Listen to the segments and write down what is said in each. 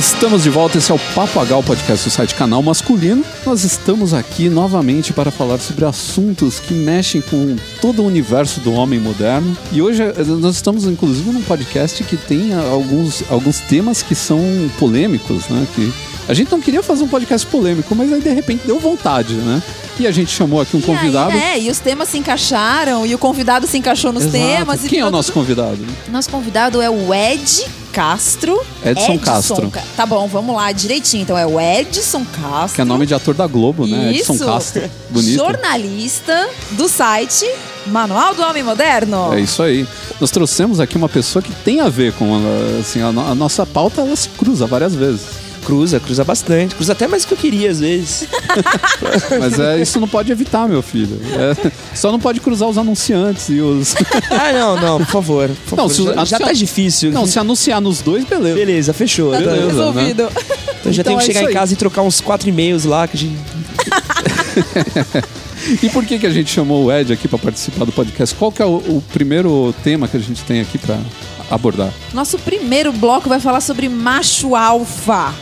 Estamos de volta, esse é o Papagal Podcast do site Canal Masculino. Nós estamos aqui novamente para falar sobre assuntos que mexem com todo o universo do homem moderno. E hoje eh, nós estamos inclusive num podcast que tem alguns, alguns temas que são polêmicos, né? Que a gente não queria fazer um podcast polêmico, mas aí de repente deu vontade, né? E a gente chamou aqui um E convidado. aí, é, e os temas se encaixaram, e o convidado se encaixou nos Exato. temas. Quem é o nosso convidado? Nosso convidado é o Ed Castro. Edson Castro. Ca- Tá bom, vamos lá, direitinho. Então é o Edson Castro. Que é nome de ator da Globo, né? Isso. Edson Castro. Bonito. Jornalista do site Manual do Homem Moderno. É isso aí. Nós trouxemos aqui uma pessoa que tem a ver com assim, a, no- a nossa pauta, ela se cruza várias vezes. Cruza, cruza bastante. Cruza até mais do que eu queria, às vezes. Mas é, isso não pode evitar, meu filho. É, só não pode cruzar os anunciantes e os. ah, não, não, por favor. Por Não, favor. se- já, já tá difícil. Não, se anunciar nos dois, beleza. Beleza, fechou. Tá tudo Beleza, resolvido. Então já Então tenho que é chegar em casa e trocar uns quatro e-mails lá que a gente. E por que, que a gente chamou o Ed aqui para participar do podcast? Qual que é o, o primeiro tema que a gente tem aqui para abordar? Nosso primeiro bloco vai falar sobre macho alfa.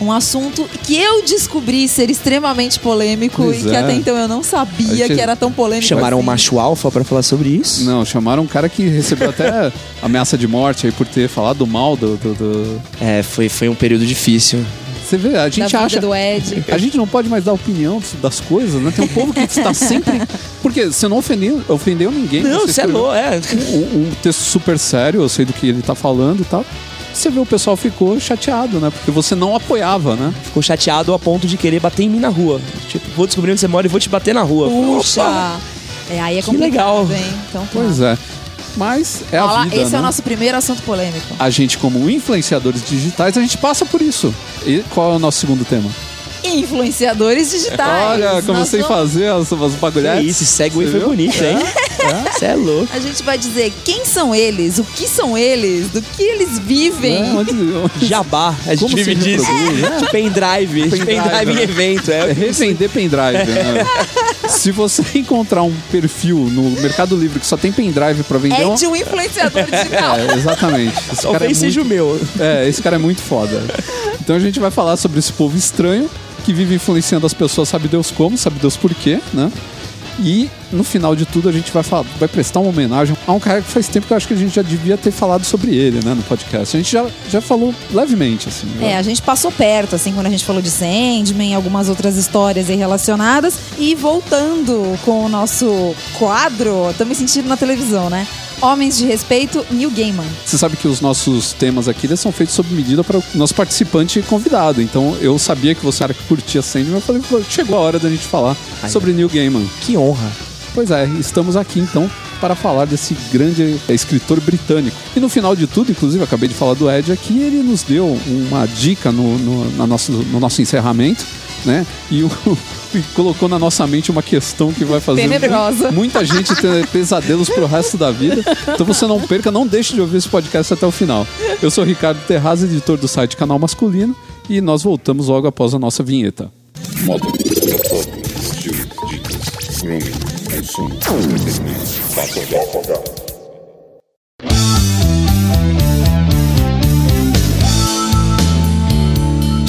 Um assunto que eu descobri ser extremamente polêmico Pois e que é. até então eu não sabia gente- que era tão polêmico. Chamaram o assim. macho alfa pra falar sobre isso? Não, chamaram um cara que recebeu até ameaça de morte aí por ter falado mal do. do- do- É, foi, foi um período difícil. Você vê, a gente acha. do Ed. A gente não pode mais dar opinião das coisas, né? Tem um povo que está sempre. Porque você não ofendeu, ofendeu ninguém. Não, você é louco, é. Um, um texto super sério, eu sei do que ele tá falando e tal. Você vê o pessoal ficou chateado, né? Porque você não apoiava, né? Ficou chateado a ponto de querer bater em mim na rua. Tipo, vou descobrir onde você mora e vou te bater na rua. Puxa! É, aí é Que complicado, legal. hein? Então, tá. Pois é. Mas é a Olha vida, esse né? é o nosso primeiro assunto polêmico. A gente, como influenciadores digitais, a gente passa por isso. E qual é o nosso segundo tema? Influenciadores digitais. Olha, comecei a fazer as, as Que bagulhetes. isso, segue Você foi bonito, hein? Você é louco. A gente vai dizer quem são eles, o que são eles, do que eles vivem. É, onde- onde- Jabá, a gente Como se vive disso. De pendrive, de Pendrive, pendrive em né? evento. É É, revender pendrive. Né? Se você encontrar um perfil no Mercado Livre que só tem pendrive pra vender, É um- de um influenciador digital. É, exatamente. Esse cara, é Talvez seja o muito, meu. é, esse cara é muito foda. Então a gente vai falar sobre esse povo estranho que vive influenciando as pessoas, sabe Deus como, sabe Deus por quê, né? E no final de tudo a gente vai, falar, vai prestar uma homenagem a um cara que faz tempo que eu acho que a gente já devia ter falado sobre ele, né, no podcast. A gente já, já falou levemente, assim. né? É, a gente passou perto, assim, quando a gente falou de Sandman, algumas outras histórias aí relacionadas. E voltando com o nosso quadro, tô me sentindo na televisão, né? Homens de Respeito, Neil Gaiman. Você sabe que os nossos temas aqui eles são feitos sob medida para o nosso participante convidado. Então eu sabia que você era que curtia Sandman, eu falei, "Pô, chegou a hora da gente falar Ai, sobre Neil Gaiman. Que honra. Pois é, estamos aqui então para falar desse grande é, escritor britânico. E no final de tudo, inclusive, acabei de falar do Ed aqui, ele nos deu uma dica no, no, na nosso, no nosso encerramento, né? E, o- e colocou na nossa mente uma questão que vai fazer Tenebrosa. muita gente ter pesadelos pro resto da vida. Então você não perca, não deixe de ouvir esse podcast até o final. Eu sou o Ricardo Terraz, editor do site Canal Masculino, e nós voltamos logo após a nossa vinheta. Moda, Consume.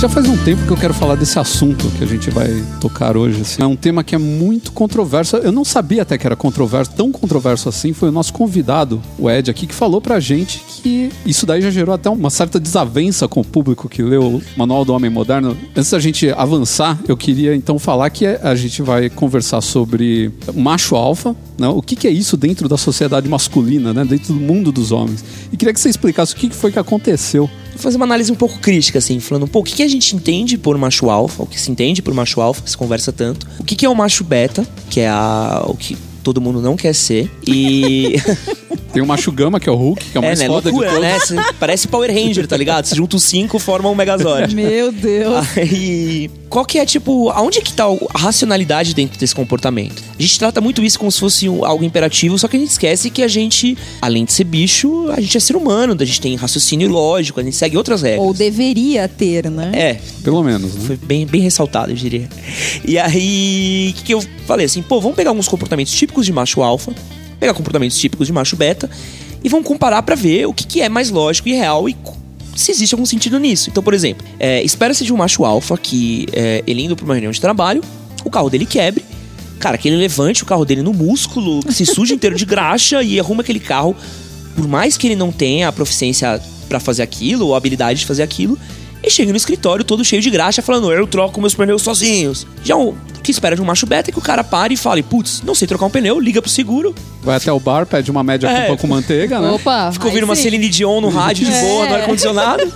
Já faz um tempo que eu quero falar desse assunto que a gente vai tocar hoje. assim. É um tema que é muito controverso. Eu não sabia até que era controverso, tão controverso assim. Foi o nosso convidado, o Ed, aqui, que falou pra gente que isso daí já gerou até uma certa desavença com o público que leu o Manual do Homem Moderno. Antes da gente avançar, eu queria então falar que a gente vai conversar sobre macho alfa, né? o que, que é isso dentro da sociedade masculina, né? dentro do mundo dos homens. E queria que você explicasse o que foi que aconteceu fazer uma análise um pouco crítica, assim, falando um pouco o que, que a gente entende por macho alfa, o que se entende por macho alfa, que se conversa tanto. O que, que é o macho beta, que é a, o que todo mundo não quer ser. E. Tem o Macho Gama, que é o Hulk, que é o mais né? foda Loucura, de todos. né? Cê- Parece Power Ranger, tá ligado? Se juntam os cinco, formam um Megazord. Meu Deus. Aí, qual que é, tipo, aonde que tá a racionalidade dentro desse comportamento? A gente trata muito isso como se fosse algo imperativo, só que a gente esquece que a gente, além de ser bicho, a gente é ser humano, a gente tem raciocínio lógico, a gente segue outras regras. Ou deveria ter, né? É, Pelo menos, né? foi bem, bem ressaltado, eu diria. E aí, o que, que eu falei assim, pô, vamos pegar alguns comportamentos típicos de macho alfa, pegar comportamentos típicos de macho beta e vamos comparar pra ver o que, que é mais lógico e real e se existe algum sentido nisso. Então, por exemplo, é, espera-se de um macho alfa que é, ele indo pra uma reunião de trabalho, o carro dele quebre, cara, que ele levante o carro dele no músculo, se suje inteiro de graxa e arruma aquele carro, por mais que ele não tenha a proficiência pra fazer aquilo, ou a habilidade de fazer aquilo, e chega no escritório todo cheio de graxa, falando, eu troco meus pneus sozinhos. Já o que espera de um macho beta é que o cara pare e fale, putz, não sei trocar um pneu, liga pro seguro. Vai até o bar, pede uma média É. com manteiga, né? Opa, Fica aí ouvindo uma. Celine Dion no rádio de boa, É. no ar-condicionado.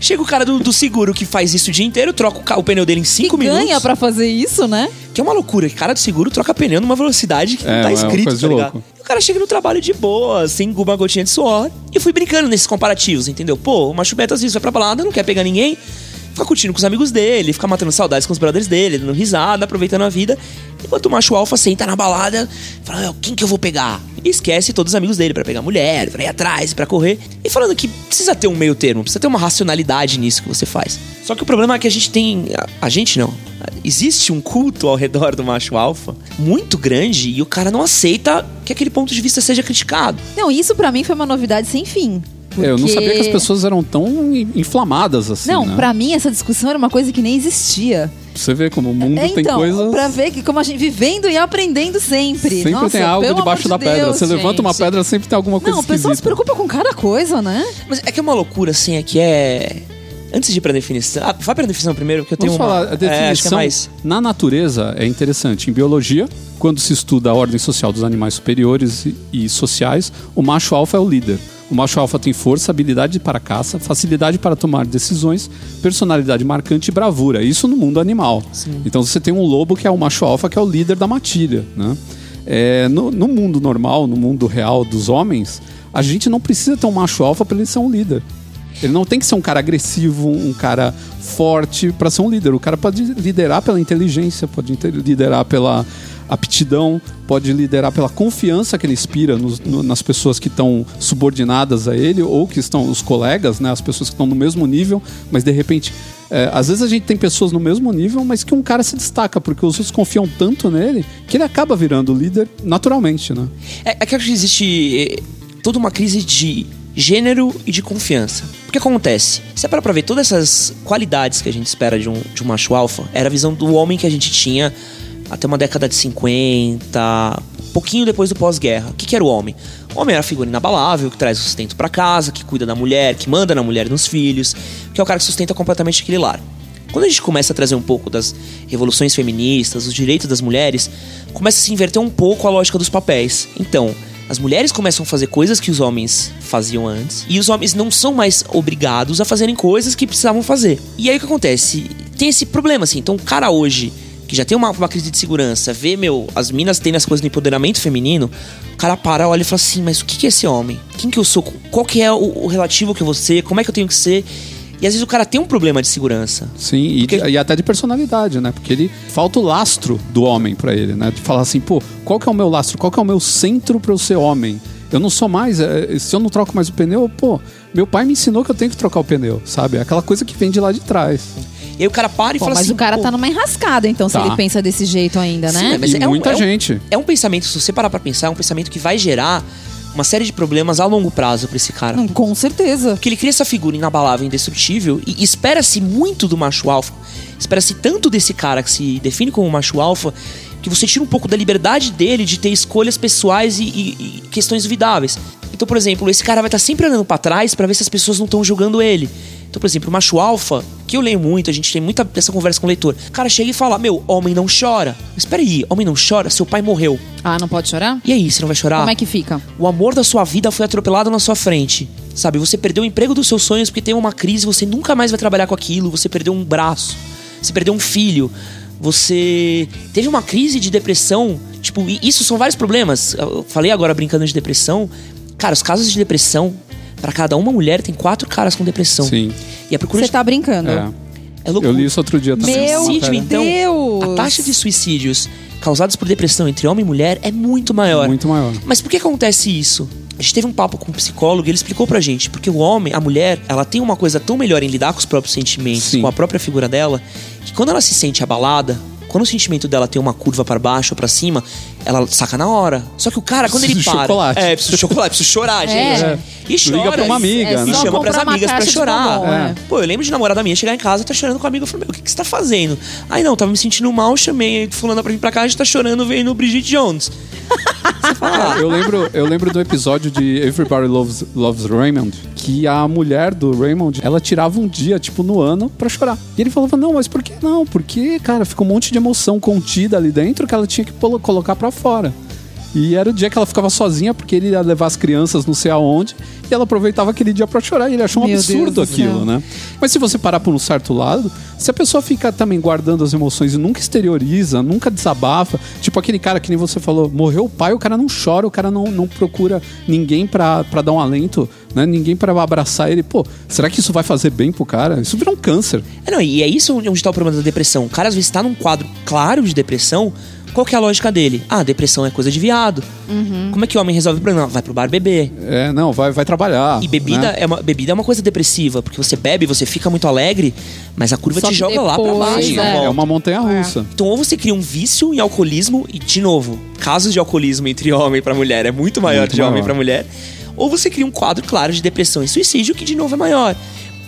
Chega o cara do, do seguro que faz isso o dia inteiro, troca o, o pneu dele em Que 5 ganha minutos. pra fazer isso, né? Que é uma loucura. que Cara do seguro troca pneu numa velocidade que É, não tá é uma escrito, coisa tá de ligado? louco. Cara chega no trabalho de boa, sem uma gotinha de suor. E fui brincando nesses comparativos, entendeu? Pô, o macho beta às vezes vai pra balada, não quer pegar ninguém, fica curtindo com os amigos dele, fica matando saudades com os brothers dele, dando risada, aproveitando a vida. Enquanto o macho alfa senta na balada, fala, "Meu, quem que eu vou pegar? E esquece todos os amigos dele pra pegar mulher, pra ir atrás, pra correr. E falando que precisa ter um meio termo, precisa ter uma racionalidade nisso que você faz. Só que o problema é que a gente tem. A, a gente não. Existe um culto ao redor do macho alfa muito grande e o cara não aceita que aquele ponto de vista seja criticado. Não, isso pra mim foi uma novidade sem fim. É, Eu não porque- sabia que as pessoas eram tão inflamadas assim, Não, né? pra mim essa discussão era uma coisa que nem existia. Você vê como o mundo É, tem então, coisas... pra ver que como a gente vivendo e aprendendo sempre. Sempre Nossa, tem algo debaixo da pedra. Deus, Você levanta uma gente. pedra, sempre tem alguma coisa Não, o pessoal se preocupa com cada coisa, né? Mas é que é uma loucura, assim, é que é. Antes de ir pra definição. Ah, vai pra definição primeiro, porque eu tenho Vamos uma. falar, a É, acho que é definição mais. na natureza é interessante. Em biologia, quando se estuda a ordem social dos animais superiores e, e sociais, o macho alfa é o líder. O macho alfa tem força, habilidade para caça, facilidade para tomar decisões, personalidade marcante e bravura. Isso no mundo animal. Então você tem um lobo que é o macho alfa, que é o líder da matilha. Né? É, no, no mundo normal, no mundo real dos homens, a gente não precisa ter um macho alfa para ele ser um líder. Ele não tem que ser um cara agressivo, um cara forte para ser um líder. O cara pode liderar pela inteligência, pode liderar pela aptidão, pode liderar pela confiança que ele inspira nos- no- nas pessoas que estão subordinadas a ele ou que estão os colegas, né, as pessoas que estão no mesmo nível, mas de repente, é, às vezes a gente tem pessoas no mesmo nível, mas que um cara se destaca porque os outros confiam tanto nele que ele acaba virando líder naturalmente, né? É, é que acho que existe eh, toda uma crise de gênero e de confiança. O que acontece? Você para pra ver todas essas qualidades que a gente espera de um, de um macho alfa, era a visão do homem que a gente tinha até uma década de 50, pouquinho depois do pós-guerra. O que, que era o homem? O homem era a figura inabalável, que traz o sustento pra casa, que cuida da mulher, que manda na mulher e nos filhos, que é o cara que sustenta completamente aquele lar. Quando a gente começa a trazer um pouco das revoluções feministas, os direitos das mulheres, começa a se inverter um pouco a lógica dos papéis. Então, as mulheres começam a fazer coisas que os homens faziam antes, e os homens não são mais obrigados a fazerem coisas que precisavam fazer. E aí o que acontece? Tem esse problema, assim. Então, o cara hoje, que já tem uma, uma crise de segurança, vê, meu, as minas tendo as coisas do empoderamento feminino, o cara para, olha e fala assim, mas o que é esse homem? Quem que eu sou? Qual que é o, o relativo que eu vou ser? Como é que eu tenho que ser? E às vezes o cara tem um problema de segurança. Sim, e, Porque- e até de personalidade, né? Porque ele falta o lastro do homem pra ele, né? De falar assim, pô, qual que é o meu lastro? Qual que é o meu centro pra eu ser homem? Eu não sou mais, é, se eu não troco mais o pneu, pô, meu pai me ensinou que eu tenho que trocar o pneu, sabe? É aquela coisa que vem de lá de trás. E aí o cara para e Pô, fala mas assim. o cara tá numa enrascada, então, se Tá. ele pensa desse jeito ainda, Sim, né? Mas e é um- muita é um- gente. É um pensamento, se você parar pra pensar, é um pensamento que vai gerar uma série de problemas a longo prazo pra esse cara. Hum, Com certeza. Porque ele cria essa figura inabalável, indestrutível, e espera-se muito do macho alfa. Espera-se tanto desse cara que se define como macho alfa, que você tira um pouco da liberdade dele de ter escolhas pessoais e, e- e questões duvidáveis. Então, por exemplo, esse cara vai estar sempre olhando pra trás pra ver se as pessoas não estão julgando ele. Então, por exemplo, o macho alfa, que eu leio muito, a gente tem muita dessa conversa com o leitor. O cara chega e fala: Meu, homem não chora. Mas espera aí, homem não chora? Seu pai morreu. Ah, não pode chorar? E aí, você não vai chorar? Como é que fica? O amor da sua vida foi atropelado na sua frente. Sabe, você perdeu o emprego dos seus sonhos porque tem uma crise, você nunca mais vai trabalhar com aquilo, você perdeu um braço, você perdeu um filho, você teve uma crise de depressão. Tipo, e isso são vários problemas. Eu falei agora brincando de depressão. Cara, os casos de depressão, pra cada uma mulher tem quatro caras com depressão. Sim. E a procura Você de... tá brincando. É. é loucura. Eu li isso outro dia também. Meu Suicídio, então, Deus! a taxa de suicídios causados por depressão entre homem e mulher é muito maior. Muito maior. Mas por que acontece isso? A gente teve um papo com um psicólogo e ele explicou pra gente. Porque o homem, a mulher, ela tem uma coisa tão melhor em lidar com os próprios sentimentos, Sim. com a própria figura dela, que quando ela se sente abalada, quando o sentimento dela tem uma curva pra baixo ou pra cima, ela saca na hora. Só que o cara, quando ele para. chocolate. É, precisa de chocolate, precisa chorar, gente. É. E chora. Liga pra uma amiga, É né? E chama pras amigas pra chorar. bombom, é. Pô, eu lembro de namorada minha chegar em casa, tá chorando comigo. Eu falei, meu, o que, que você tá fazendo? Aí não, tava me sentindo mal, chamei fulana pra vir pra cá, a gente tá chorando vendo Bridget Jones. Você fala, ah, Eu lembro, eu lembro do episódio de Everybody Loves, Loves Raymond, que a mulher do Raymond, ela tirava um dia, tipo, no ano pra chorar. E ele falava, não, mas por que não? Porque, cara, ficou um monte de emoção contida ali dentro que ela tinha que colocar pra fora. E era o dia que ela ficava sozinha, porque ele ia levar as crianças não sei aonde, e ela aproveitava aquele dia pra chorar. E ele achou um Meu absurdo Deus aquilo, né? Mas se você parar por um certo lado, se a pessoa fica também guardando as emoções e nunca exterioriza, nunca desabafa, tipo aquele cara que nem você falou, morreu o pai, o cara não chora, o cara não, não procura ninguém pra, pra dar um alento, né? Ninguém pra abraçar ele. Pô, será que isso vai fazer bem pro cara? Isso vira um câncer. É, não, e é isso onde tá o problema da depressão. O cara às vezes tá num quadro claro de depressão. Qual que é a lógica dele? Ah, depressão é coisa de viado. Como é que o homem resolve o problema? Vai pro bar beber. É, não, vai, vai trabalhar. E bebida, né? é uma, bebida é uma coisa depressiva, porque você bebe, você fica muito alegre, mas a curva Só te joga lá pra depois, baixo. é. É uma montanha russa. Então, ou você cria um vício em alcoolismo, e, de novo, casos de alcoolismo entre homem pra mulher é muito maior Muito de homem maior. pra mulher, ou você cria um quadro claro de depressão e suicídio, que de novo é maior.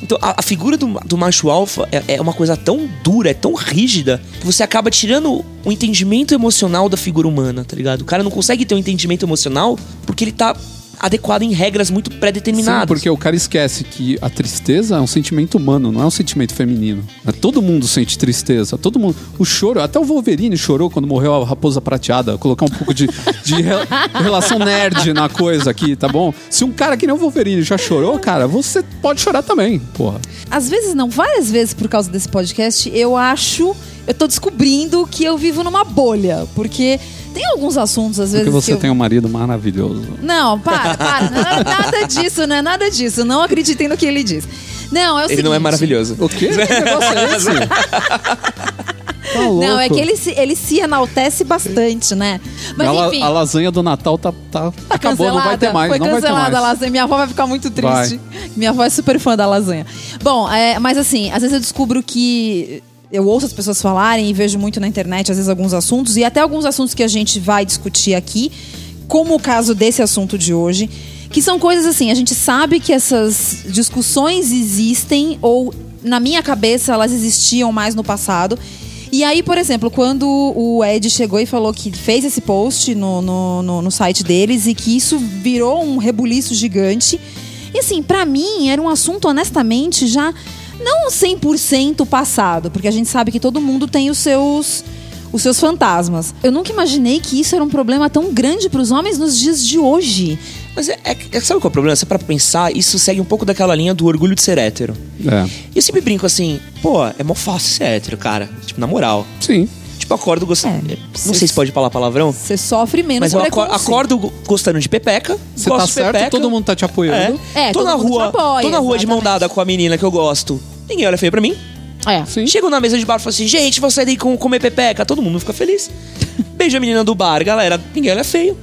Então, a, a figura do, do macho alfa é, é uma coisa tão dura, é tão rígida, que você acaba tirando o entendimento emocional da figura humana, tá ligado? O cara não consegue ter um entendimento emocional porque ele tá adequado em regras muito pré-determinadas. Sim, porque o cara esquece que a tristeza é um sentimento humano, não é um sentimento feminino. É, Todo mundo sente tristeza, todo mundo. O choro, até o Wolverine chorou quando morreu a raposa prateada. Colocar um pouco de, de re- relação nerd na coisa aqui, tá bom? Se um cara que nem o Wolverine já chorou, cara, você pode chorar também, porra. Às vezes não, várias vezes por causa desse podcast, eu acho, eu tô descobrindo que eu vivo numa bolha, porque tem alguns assuntos às vezes Porque você que eu... tem um marido maravilhoso. Não, para, para, não é nada disso, não é nada disso, não acreditem no que ele diz. Não, é o Ele não é seguinte, maravilhoso. O quê? É? Tá. Não, é que ele se, ele se enaltece bastante, né? Mas a, la- enfim, a lasanha do Natal tá, tá, tá acabou, não vai ter mais. Foi não vai ter cancelada mais. a lasanha. Minha avó vai ficar muito triste. Minha avó é super fã da lasanha. Bom, é, mas assim, às vezes eu descubro que eu ouço as pessoas falarem e vejo muito na internet, às vezes, alguns assuntos, e até alguns assuntos que a gente vai discutir aqui, como o caso desse assunto de hoje, que são coisas assim, a gente sabe que essas discussões existem, ou na minha cabeça elas existiam mais no passado. E aí, por exemplo, quando o Ed chegou e falou que fez esse post no, no, no, no site deles e que isso virou um rebuliço gigante. E assim, pra mim era um assunto, honestamente, já não 100% passado, porque a gente sabe que todo mundo tem os seus os seus fantasmas. Eu nunca imaginei que isso era um problema tão grande pros homens nos dias de hoje. Mas é, é- é- sabe qual é o problema? Você para pensar, isso segue um pouco daquela linha do orgulho de ser hétero. É. E eu sempre brinco assim, pô, é mó fácil ser hétero, cara. Tipo, na moral. Sim. Tipo, acordo gostando. É, não sei se pode falar palavrão. Você sofre menos Mas eu aco- preconceito. acordo go- gostando de pepeca. Você gosto tá certo, pepeca. todo mundo tá te apoiando. É. É, tô todo na mundo te rua, apoia, tô na rua de mão dada com a menina que eu gosto. Ninguém olha feio pra mim. É. Sim. Chego na mesa de bar e falo assim, gente, vou sair daí com comer pepeca. Todo mundo fica feliz. Beijo a menina do bar, galera. Ninguém olha feio.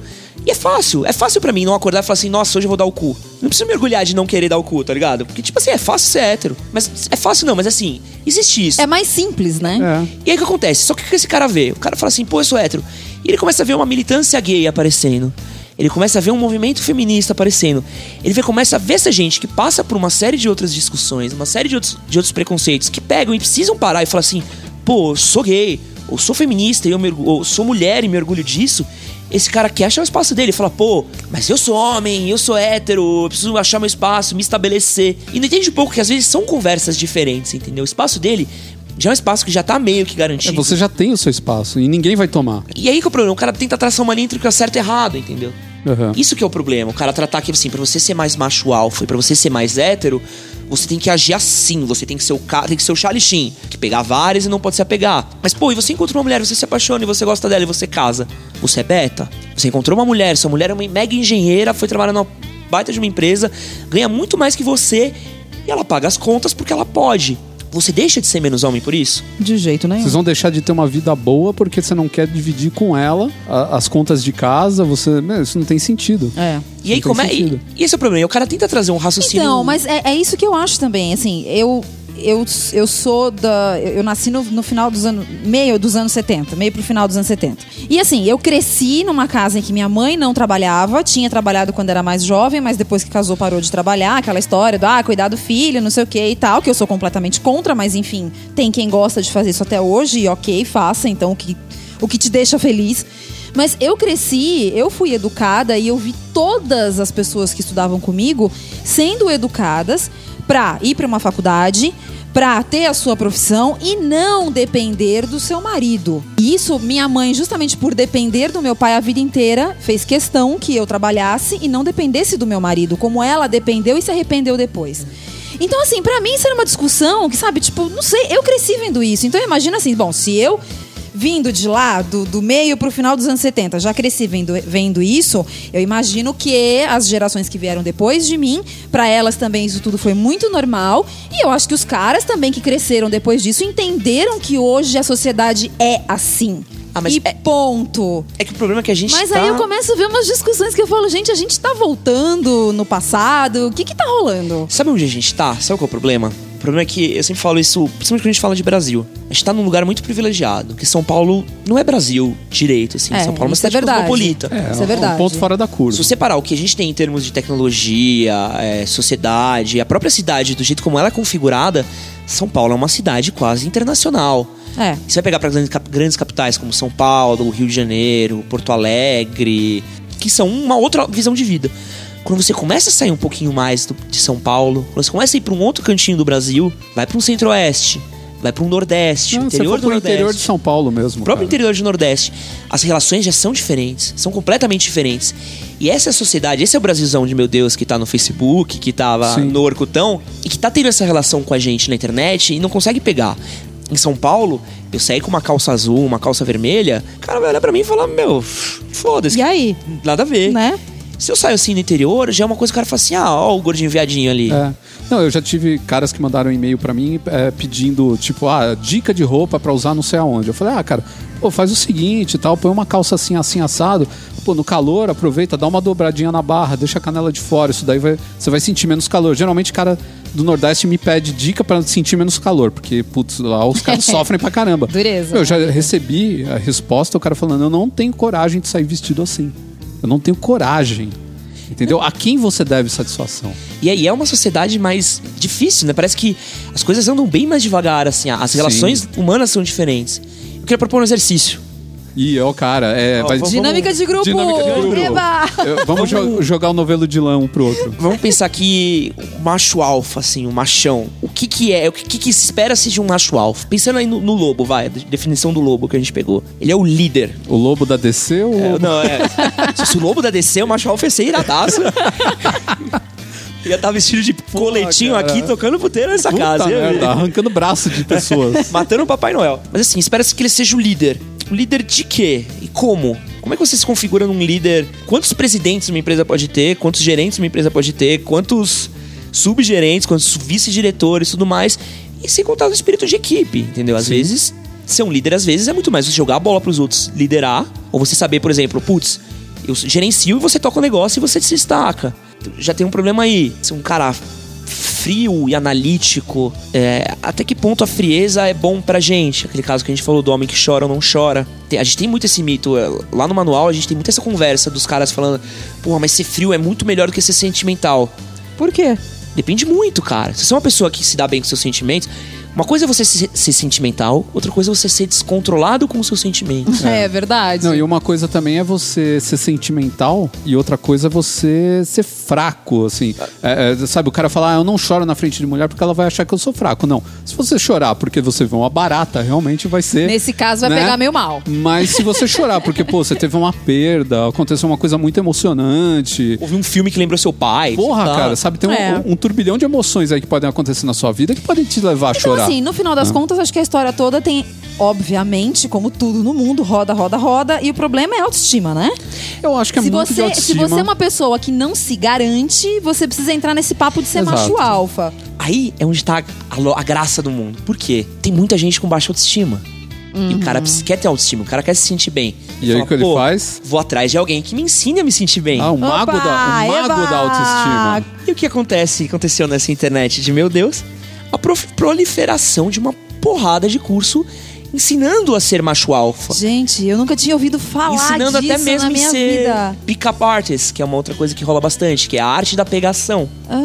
E é fácil, é fácil pra mim não acordar e falar assim, nossa, hoje eu vou dar o cu. Não preciso me orgulhar de não querer dar o cu, tá ligado? Porque, tipo assim, é fácil ser hétero. Mas é fácil não, mas assim, existe isso. É mais simples, né? É. E aí o que acontece? Só que o que esse cara vê? O cara fala assim, pô, eu sou hétero. E ele começa a ver uma militância gay aparecendo. Ele começa a ver um movimento feminista aparecendo. Ele vê, começa a ver essa gente que passa por uma série de outras discussões, uma série de outros, de outros preconceitos, que pegam e precisam parar e falar assim, pô, eu sou gay, ou sou feminista, e eu me ou sou mulher e me orgulho disso. Esse cara quer achar o espaço dele. Fala, pô, mas eu sou homem, eu sou hétero, eu preciso achar meu espaço, me estabelecer. E não entende um pouco que às vezes são conversas diferentes, entendeu? O espaço dele já é um espaço que já tá meio que É, garantido. você já tem o seu espaço e ninguém vai tomar. E aí que é o problema? O cara tenta traçar uma linha entre o que é certo e errado, entendeu? Uhum. Isso que é o problema. O cara tratar que, assim, pra você ser mais macho alfa e pra você ser mais hétero, você tem que agir assim. Você tem que ser o cara, tem que ser o Charlie que pegar várias e não pode se apegar. Mas, pô, e você encontra uma mulher, você se apaixona e você gosta dela e você casa. Você é beta. Você encontrou uma mulher, sua mulher é uma mega engenheira, foi trabalhar numa baita de uma empresa, ganha muito mais que você e ela paga as contas porque ela pode. Você deixa de ser menos homem por isso? De jeito nenhum. Vocês vão deixar de ter uma vida boa porque você não quer dividir com ela a- as contas de casa, você. Meu, Isso não tem sentido. É. E aí como é. E, e esse é o problema. O cara tenta trazer um raciocínio. Então, mas é, é isso que eu acho também. Assim, eu eu, eu sou da. Eu nasci no, no final dos anos. meio dos anos 70, meio pro final dos anos 70. E assim, eu cresci numa casa em que minha mãe não trabalhava, tinha trabalhado quando era mais jovem, mas depois que casou parou de trabalhar, aquela história do ah, cuidar do filho, não sei o que e tal, que eu sou completamente contra, mas enfim, tem quem gosta de fazer isso até hoje, e ok, faça, então o que, o que te deixa feliz. Mas eu cresci, eu fui educada e eu vi todas as pessoas que estudavam comigo sendo educadas para ir para uma faculdade, para ter a sua profissão e não depender do seu marido. E isso, minha mãe, justamente por depender do meu pai a vida inteira, fez questão que eu trabalhasse e não dependesse do meu marido, como ela dependeu e se arrependeu depois. Então, assim, pra mim isso era uma discussão que, sabe, tipo, não sei, eu cresci vendo isso. Então, imagina assim, bom, se eu vindo de lá, do, do meio pro final dos anos 70, já cresci vendo, vendo isso, eu imagino que as gerações que vieram depois de mim, para elas também isso tudo foi muito normal. E eu acho que os caras também que cresceram depois disso entenderam que hoje a sociedade é assim. Ah, mas e é- ponto. É que o problema é que a gente Mas tá... aí eu começo a ver umas discussões que eu falo, gente, a gente tá voltando no passado. O que que tá rolando? Sabe onde a gente tá? Sabe qual é o problema? O problema é que eu sempre falo isso, principalmente quando a gente fala de Brasil. A gente tá num lugar muito privilegiado, que São Paulo não é Brasil direito, assim. É, São Paulo é uma isso é cidade verdade. cosmopolita. É, Isso é um verdade. ponto fora da curva. Se você parar o que a gente tem em termos de tecnologia, é, sociedade, a própria cidade, do jeito como ela é configurada, São Paulo é uma cidade quase internacional. É. Você vai pegar para grandes capitais como São Paulo, Rio de Janeiro, Porto Alegre, que são uma outra visão de vida. Quando você começa a sair um pouquinho mais do- de São Paulo, quando você começa a ir para um outro cantinho do Brasil, vai para um centro-oeste, vai para um nordeste, Não, você interior do nordeste. interior de São Paulo mesmo. O próprio cara. interior do Nordeste, as relações já são diferentes, são completamente diferentes. E essa é a sociedade, esse é o Brasilzão de meu Deus que tá no Facebook, que tava Sim. no Orkutão, e que tá tendo essa relação com a gente na internet e não consegue pegar. Em São Paulo, eu saí com uma calça azul, uma calça vermelha, o cara vai olhar pra mim e falar, meu, foda-se, E aí? nada a ver. Né? Se eu saio assim no interior, já é uma coisa que o cara fala assim, ah, ó o gordinho viadinho ali. É. Não, eu já tive caras que mandaram um e-mail pra mim é, pedindo, tipo, ah, dica de roupa pra usar não sei aonde. Eu falei, ah, cara, pô, faz o seguinte e tal, põe uma calça assim, assim, assado. Pô, no calor, aproveita, dá uma dobradinha na barra, deixa a canela de fora. Isso daí vai, você vai sentir menos calor. Geralmente, cara do Nordeste me pede dica pra sentir menos calor, porque, putz, lá os caras sofrem pra caramba. Dureza. Eu já recebi a resposta, o cara falando, eu não tenho coragem de sair vestido assim. Eu não tenho coragem. Entendeu? A quem você deve satisfação? E aí é uma sociedade mais difícil, né? Parece que as coisas andam bem mais devagar, assim. As relações humanas são diferentes. Eu queria propor um exercício. Ih, ó, cara, é. Ó, vai- vamos- Dinâmica de grupo. Dinâmica de grupo. Eba! Eu- Vamos jo- jogar o novelo de lã um pro outro. Vamos pensar que o macho alfa, assim, o machão. O que que é? O que que se espera se de um macho alfa? Pensando aí no, no lobo, vai. A definição do lobo que a gente pegou. Ele é o líder. O lobo da DC ou. É, não, é. se o lobo da DC, o macho alfa ia ser iradaço. Ia estar vestido de coletinho cara. aqui, tocando puteiro nessa Puta casa. ia merda, arrancando braço de pessoas. Matando o Papai Noel. Mas assim, espera-se que ele seja o líder. Líder de quê? E como? Como é que você se configura num líder? Quantos presidentes uma empresa pode ter? Quantos gerentes uma empresa pode ter? Quantos subgerentes? Quantos vice-diretores? Tudo mais. E sem contar o espírito de equipe, entendeu? Às Sim. vezes, ser um líder, às vezes, é muito mais você jogar a bola pros outros, liderar. Ou você saber, por exemplo, putz, eu gerencio e você toca o negócio e você se destaca. Já tem um problema aí. Ser um cara frio e analítico. É, até que ponto a frieza é bom pra gente? Aquele caso que a gente falou do homem que chora ou não chora. A gente tem muito esse mito. é, Lá no manual a gente tem muito essa conversa dos caras falando: porra, mas ser frio é muito melhor do que ser sentimental. Por quê? Depende muito, cara. Se você é uma pessoa que se dá bem com seus sentimentos, uma coisa é você ser, ser sentimental, outra coisa é você ser descontrolado com os seus sentimentos. É, verdade. Não, e uma coisa também é você ser sentimental e outra coisa é você ser fraco, assim. É, é, sabe, o cara fala, ah, eu não choro na frente de mulher porque ela vai achar que eu sou fraco. Não. Se você chorar porque você vê uma barata, realmente vai ser. Nesse caso vai né? pegar meio mal. Mas se você chorar porque, pô, você teve uma perda, aconteceu uma coisa muito emocionante. Ouvi um filme que lembrou seu pai. Porra, tá? cara, sabe, tem um, É. um turbilhão de emoções aí que podem acontecer na sua vida que podem te levar a Então, chorar. assim, no final das contas, acho que a história toda tem, obviamente, como tudo no mundo, roda, roda, roda. E o problema é a autoestima, né? Eu acho que é se, muito de você, se você é uma pessoa que não se garante, você precisa entrar nesse papo de ser Exato. macho alfa. Aí é onde tá a, a graça do mundo. Por quê? Tem muita gente com baixa autoestima. E o cara precisa- quer ter autoestima, o cara quer se sentir bem. E aí o que ele "Pô, faz? Vou atrás de alguém que me ensine a me sentir bem. Ah, o mago, Opa, da, o mago eba! da autoestima. E o que acontece, aconteceu nessa internet de meu Deus? A proliferação de uma porrada de curso ensinando a ser macho alfa. Gente, eu nunca tinha ouvido falar ensinando disso até mesmo na minha ser vida. pick-up artist, que é uma outra coisa que rola bastante, que é a arte da pegação. Ah,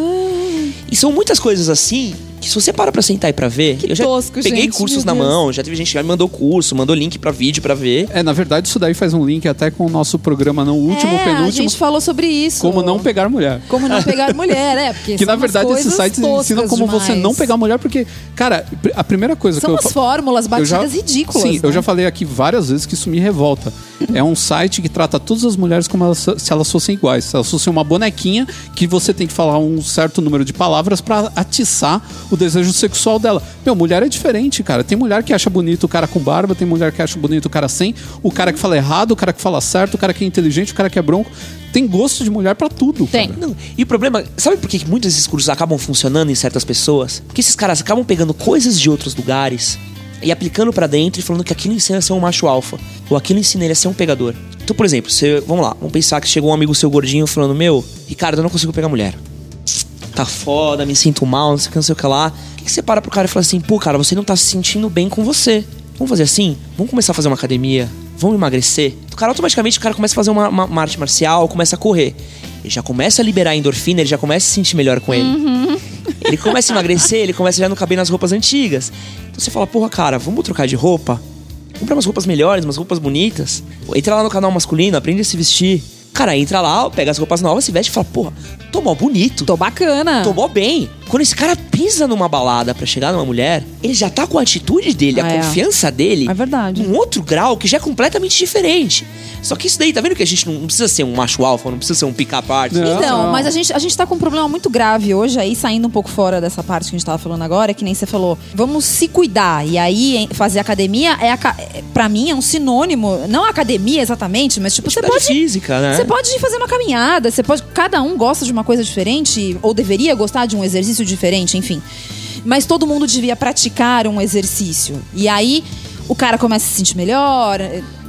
E são muitas coisas assim que se você para pra sentar e pra ver, Que eu já tosco, peguei gente, cursos na mão, já teve gente que já me mandou curso, mandou link pra vídeo pra ver. É, na verdade, isso daí faz um link até com o nosso programa, não o último, é, a penúltimo, gente falou sobre isso. como não pegar mulher. Como não pegar mulher, é. Porque Que são na verdade esses sites ensinam como você demais. não pegar mulher, porque, cara, a primeira coisa São que eu. umas fa- fórmulas eu batidas já- ridículas. Sim, eu né? já falei aqui várias vezes que isso me revolta. É um site que trata todas as mulheres como elas- se elas fossem iguais. Se elas fossem uma bonequinha que você tem que falar um certo número de palavras pra atiçar o desejo sexual dela. Meu, mulher é diferente, cara. Tem mulher que acha bonito o cara com barba, tem mulher que acha bonito o cara sem, o cara que fala errado, o cara que fala certo, o cara que é inteligente, o cara que é bronco. Tem gosto de mulher pra tudo. Tem. cara. Não, e o problema, sabe por que muitos desses cursos acabam funcionando em certas pessoas? Porque esses caras acabam pegando coisas de outros lugares e aplicando pra dentro e falando que aquilo ensina a ser um macho alfa, ou aquilo ensina ele a ser um pegador. Então, por exemplo, você, vamos lá, vamos pensar que chegou um amigo seu gordinho falando: Meu, Ricardo, eu não consigo pegar mulher. Tá foda, me sinto mal, não sei o que, não sei o que lá. O que que você para pro cara e fala assim: Pô, cara, você não tá se sentindo bem com você. Vamos fazer assim? Vamos começar a fazer uma academia? Vamos emagrecer? O cara automaticamente o cara começa a fazer uma, uma- uma arte marcial, começa a correr. Ele já começa a liberar endorfina, ele já começa a se sentir melhor com ele. Ele começa a emagrecer, ele começa a já não caber nas roupas antigas. Então você fala, porra, cara, vamos trocar de roupa? Comprar umas roupas melhores, umas roupas bonitas. Entra lá no canal masculino, aprende a se vestir. Cara, entra lá, pega as roupas novas, se veste e fala, porra, tô mó bonito. Tô bacana. Tô mó bem. Quando esse cara pisa numa balada pra chegar numa mulher, ele já tá com a atitude dele, a É. confiança dele. É verdade. Num outro grau que já é completamente diferente. Só que isso daí, tá vendo que a gente não precisa ser um macho alfa, não precisa ser um. Não. Então, mas a gente, a gente tá com um problema muito grave hoje aí, saindo um pouco fora dessa parte que a gente tava falando agora, que nem você falou. Vamos se cuidar. E aí, fazer academia é, é para mim, é um sinônimo. Não academia exatamente, mas tipo, você Atividade pode. física, né? Você pode fazer uma caminhada, você pode. Cada um gosta de uma coisa diferente, ou deveria gostar de um exercício diferente, enfim. Mas todo mundo devia praticar um exercício. E aí o cara começa a se sentir melhor.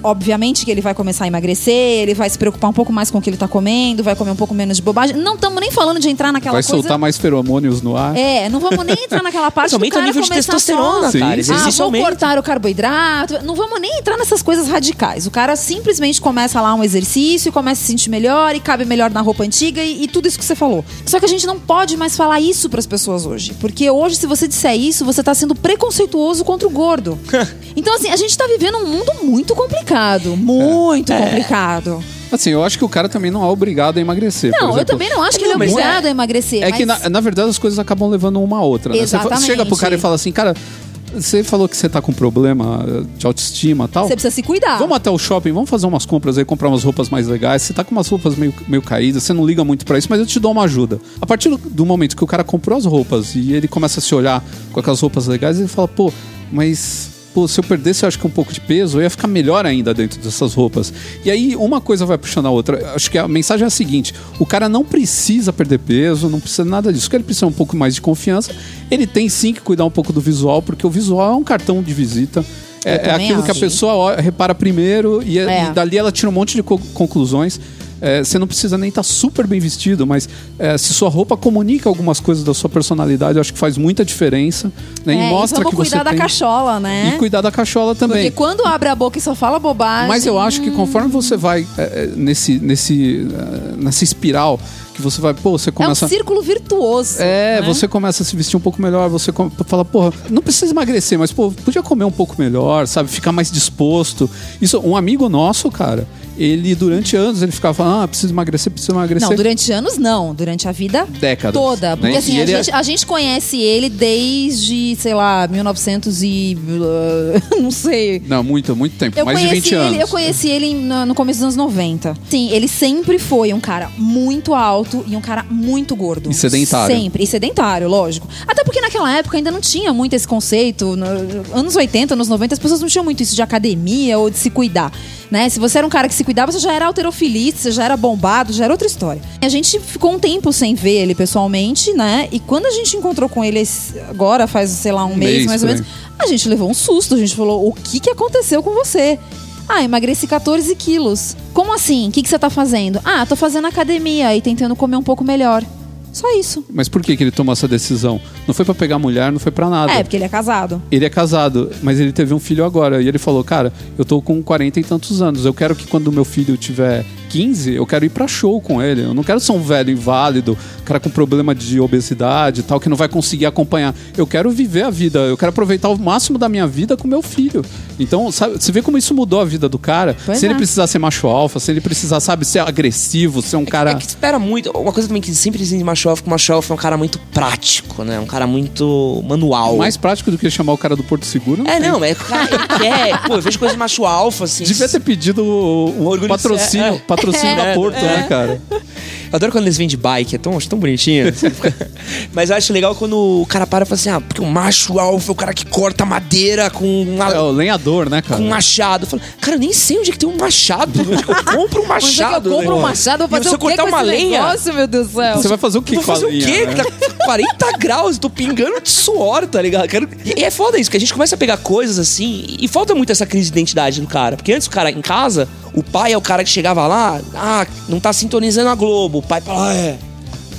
Obviamente que ele vai começar a emagrecer, ele vai se preocupar um pouco mais com o que ele tá comendo, vai comer um pouco menos de bobagem. Não estamos nem falando de entrar naquela Vai coisa. soltar mais feromônios no ar. É, não vamos nem entrar naquela parte Mas do o cara nível de testosterona, Sim, cara. sim. ah, vou aumenta. cortar o carboidrato. Não vamos nem entrar nessas coisas radicais. O cara simplesmente começa lá um exercício, começa a se sentir melhor e cabe melhor na roupa antiga e, e tudo isso que você falou. Só que a gente não pode mais falar isso pras pessoas hoje. Porque hoje, se você disser isso, você tá sendo preconceituoso contra o gordo. então, assim, a gente tá vivendo um mundo muito complicado. Muito É. complicado. Assim, eu acho que o cara também não é obrigado a emagrecer. Não, eu exemplo. também não acho que Não, ele é obrigado é- a emagrecer. É que, mas- na, na verdade, as coisas acabam levando uma a outra. Né? Você Exatamente. chega pro cara e fala assim, cara, você falou que você tá com problema de autoestima e tal. Você precisa se cuidar. Vamos até o shopping, vamos fazer umas compras aí, comprar umas roupas mais legais. Você tá com umas roupas meio, meio caídas, você não liga muito pra isso, mas eu te dou uma ajuda. A partir do- do momento que o cara comprou as roupas e ele começa a se olhar com aquelas roupas legais, ele fala, pô, mas. Pô, se eu perdesse, eu acho que um pouco de peso, eu ia ficar melhor ainda dentro dessas roupas. E aí, uma coisa vai puxando a outra. Acho que a mensagem é a seguinte: o cara não precisa perder peso, não precisa nada disso. O que ele precisa é um pouco mais de confiança. Ele tem sim que cuidar um pouco do visual, porque o visual é um cartão de visita. É, é aquilo que a acho. pessoa repara primeiro e, É. e dali ela tira um monte de co- conclusões. É, você não precisa nem estar super bem vestido, mas é, se sua roupa comunica algumas coisas da sua personalidade, eu acho que faz muita diferença. Né? É, e e mostra vamos que você cuidar da tem... cachola, né? E cuidar da cachola também. Porque quando abre a boca e só fala bobagem. Mas eu acho que conforme você vai é, é, nesse, nesse, é, nessa espiral, que você vai, pô, você É um começa. círculo virtuoso. É, né? você começa a se vestir um pouco melhor, você fala, porra, não precisa emagrecer, mas, pô, podia comer um pouco melhor, sabe? Ficar mais disposto. Isso, um amigo nosso, cara, ele durante anos ele ficava falando, ah, preciso emagrecer, preciso emagrecer. Não, durante anos não, durante a vida Décadas, toda. Porque né? assim, E a é- gente, a gente conhece ele desde, sei lá, 1900 e. uh, não sei. Não, muito, muito tempo, Eu mais de conheci, 20 anos. ele, eu conheci ele no, começo dos anos 90. Sim, ele sempre foi um cara muito alto e um cara muito gordo. E sedentário. Sempre. E sedentário, lógico. Até porque naquela época ainda não tinha muito esse conceito. No, anos 80, anos 90, as pessoas não tinham muito isso de academia ou de se cuidar. Né? Se você era um cara que se cuidava, você já era alterofilista, você já era bombado, já era outra história. E a gente ficou um tempo sem ver ele pessoalmente, né? E quando a gente encontrou com ele agora, faz, sei lá, um, Um mês, mês, mais ou menos, a gente levou um susto. A gente falou: o que, que aconteceu com você? Ah, emagreci 14 quilos. Como assim? O que, que você tá fazendo? Ah, tô fazendo academia e tentando comer um pouco melhor. Só isso. Mas por que, que ele tomou essa decisão? Não foi pra pegar mulher, não foi pra nada. É, porque ele é casado. Ele é casado, mas ele teve um filho agora. E ele falou: Cara, eu tô com 40 e tantos anos. Eu quero que quando meu filho tiver 15, eu quero ir pra show com ele. Eu não quero ser um velho inválido, cara com problema de obesidade e tal, que não vai conseguir acompanhar. Eu quero viver a vida. Eu quero aproveitar o máximo da minha vida com meu filho. Então, sabe, você vê como isso mudou a vida do cara? Pois se ele é. precisar ser macho alfa, se ele precisar, sabe, ser agressivo, ser um cara. É que espera muito. Uma coisa também que sempre de macho alfa, que o é um cara muito prático, né? Um cara muito manual. Mais prático do que chamar o cara do Porto Seguro. É, não, é o cara ele quer. Pô, eu vejo coisa de macho alfa, assim. Devia ter pedido o, o patrocínio, ser- é. patrocínio da É, Porto, é. né, cara? Eu adoro quando eles vêm de bike, é tão, acho tão bonitinho. Mas eu acho legal quando o cara para e fala assim: ah, porque o macho alfa é o cara que corta madeira com uma. É o lenhador, né, cara? Com um machado. Eu falo, cara, eu nem sei onde é que tem um machado. Onde é que eu compro um Onde é que machado? eu compro né? um machado, eu vou E fazer se o eu quê cortar uma esse lenha? negócio, meu Deus do céu? Você vai fazer o que Vou com a fazer o linha, quê? né? Tá 40 graus, eu tô pingando de suor, tá ligado? Quero- E é foda isso, que a gente começa a pegar coisas assim, e falta muito essa crise de identidade do cara. Porque antes o cara em casa, o pai é o cara que chegava lá, ah, não tá sintonizando a Globo. O pai fala, ah, é.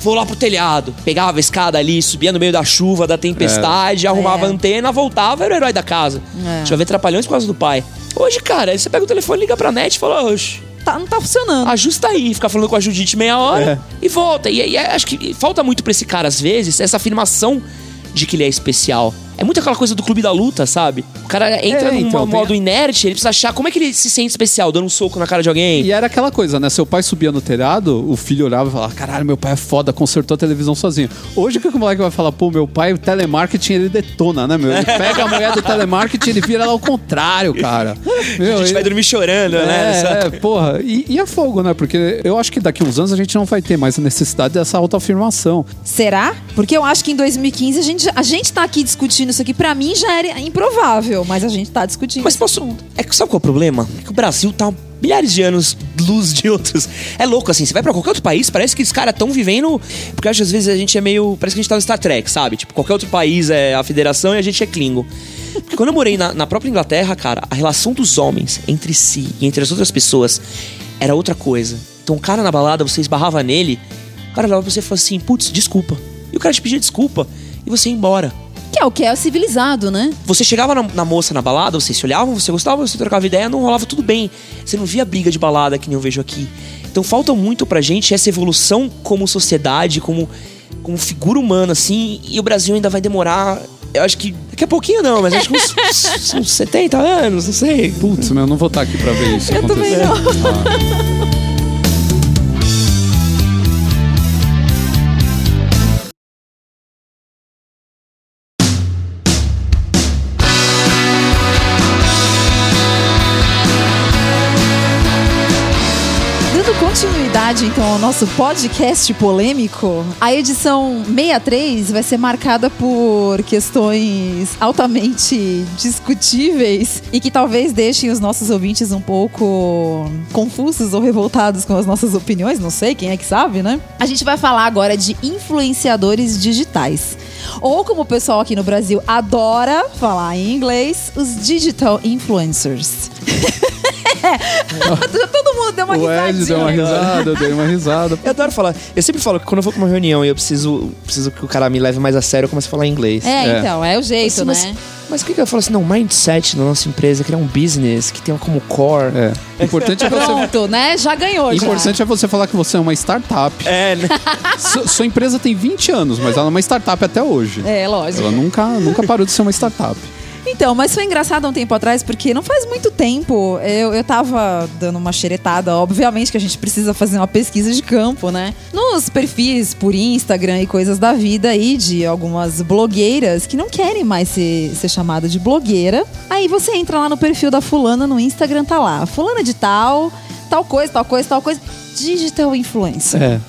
Vou lá pro telhado. Pegava a escada ali, subia no meio da chuva, da tempestade, arrumava É. a antena, voltava, era o herói da casa. É. Deixa eu ver trapalhões por causa do pai. Hoje, cara, você pega o telefone, liga pra net e fala, oxe, Tá, não tá funcionando. ajusta aí, fica falando com a Judite meia hora É. e volta. E, e acho que falta muito pra esse cara, às vezes, essa afirmação de que ele é especial. É muito aquela coisa do clube da luta, sabe? O cara entra É, num então, tem- modo inerte, ele precisa achar como é que ele se sente especial, dando um soco na cara de alguém. E era aquela coisa, né? Seu pai subia no telhado, o filho olhava e falava: Caralho, meu pai é foda, consertou a televisão sozinho. Hoje o que o moleque vai falar? Pô, meu pai, o telemarketing, ele detona, né, meu? Ele pega a mulher do telemarketing, ele vira ela ao contrário, cara. Meu, a gente ele- vai dormir chorando, né? É, é, porra. E, e é fogo, né? Porque eu acho que daqui uns anos a gente não vai ter mais a necessidade dessa autoafirmação. Será? Porque eu acho que em 2015 a gente, a gente tá aqui discutindo isso aqui. Pra mim já era improvável, mas a gente tá discutindo. Mas posso. assunto. É que sabe qual é o problema? É que o Brasil tá milhares de anos luz de outros. É louco, assim, você vai pra qualquer outro país, parece que os caras tão vivendo. Porque eu acho que às vezes a gente é meio. Parece que a gente tá no Star Trek, sabe? Tipo, qualquer outro país é a federação e a gente é Klingon. Porque quando eu morei na, na própria Inglaterra, cara, a relação dos homens entre si e entre as outras pessoas era outra coisa. Então, o cara na balada, você esbarrava nele, o cara olhava pra você e falava assim: putz, desculpa. E o cara te pedia desculpa e você ia embora. Que é o que é civilizado, né? Você chegava na, na moça na balada, vocês se olhavam, você gostava, você trocava ideia, não rolava tudo bem. Você não via briga de balada que nem eu vejo aqui. Então falta muito pra gente essa evolução como sociedade, como, como figura humana, assim, e o Brasil ainda vai demorar. Eu acho que daqui a pouquinho não, mas acho que uns, uns 70 anos, não sei. Putz, meu, eu não vou estar aqui pra ver isso Eu também acontecer. não. Ah. Continuidade, então, ao nosso podcast polêmico, a edição 63 vai ser marcada por questões altamente discutíveis e que talvez deixem os nossos ouvintes um pouco confusos ou revoltados com as nossas opiniões, não sei, quem é que sabe, né? A gente vai falar agora de influenciadores digitais. Ou como o pessoal aqui no Brasil adora falar em inglês, os digital influencers. Todo mundo deu uma O Ed deu uma risadinha. risada, eu dei uma risada. Eu adoro falar. Eu sempre falo que quando eu vou pra uma reunião e eu preciso, preciso que o cara me leve mais a sério, eu começo a falar inglês. É, É. então, é o jeito, Assim, mas, né? mas o que, que eu falo assim? Não, mindset da nossa empresa, criar um business que tenha como core. É. Importante é você. Pronto, né? Já ganhou, já. importante é você falar que você é uma startup. É, né? Su- Sua empresa tem 20 anos, mas ela é uma startup até hoje. É, lógico. Ela nunca, nunca parou de ser uma startup. Então, mas foi engraçado um tempo atrás, porque não faz muito tempo eu, eu tava dando uma xeretada. Obviamente que a gente precisa fazer uma pesquisa de campo, né? Nos perfis por Instagram e coisas da vida aí de algumas blogueiras que não querem mais ser, ser chamada de blogueira. Aí você entra lá no perfil da fulana no Instagram, tá lá. Fulana de tal, tal coisa, tal coisa, tal coisa. Digital influencer. É.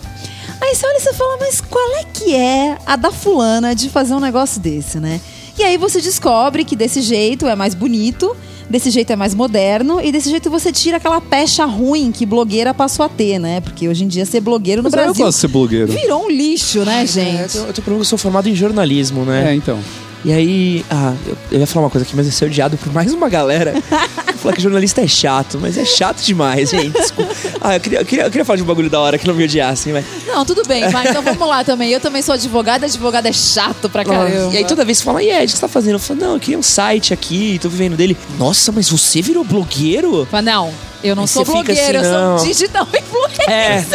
Aí você olha e você fala, mas qual é que é a da fulana de fazer um negócio desse, né? E aí você descobre que desse jeito é mais bonito, desse jeito é mais moderno e desse jeito você tira aquela pecha ruim que blogueira passou a ter, né? Porque hoje em dia ser blogueiro no Mas eu Brasil gosto de ser blogueiro. virou um lixo, né, É, eu, gente? tenho, eu tenho problema, eu sou formado em jornalismo, né? É, então. E aí, ah, eu, eu ia falar uma coisa aqui, mas eu ia ser odiado por mais uma galera. Falar que jornalista é chato, mas é chato demais, gente. Desculpa. Ah, eu queria, eu, queria, eu queria falar de um bagulho da hora que não me odiassem, vai. Não, tudo bem, vai. Então vamos lá também. Eu também sou advogada, advogado é chato pra caramba. E aí toda vez que fala, e Ed, o que você tá fazendo? Eu falo, não, eu queria um site aqui, tô vivendo dele. Nossa, mas você virou blogueiro? Fala, não, eu não Aí sou você blogueira, assim, eu não. sou digital influencer. É.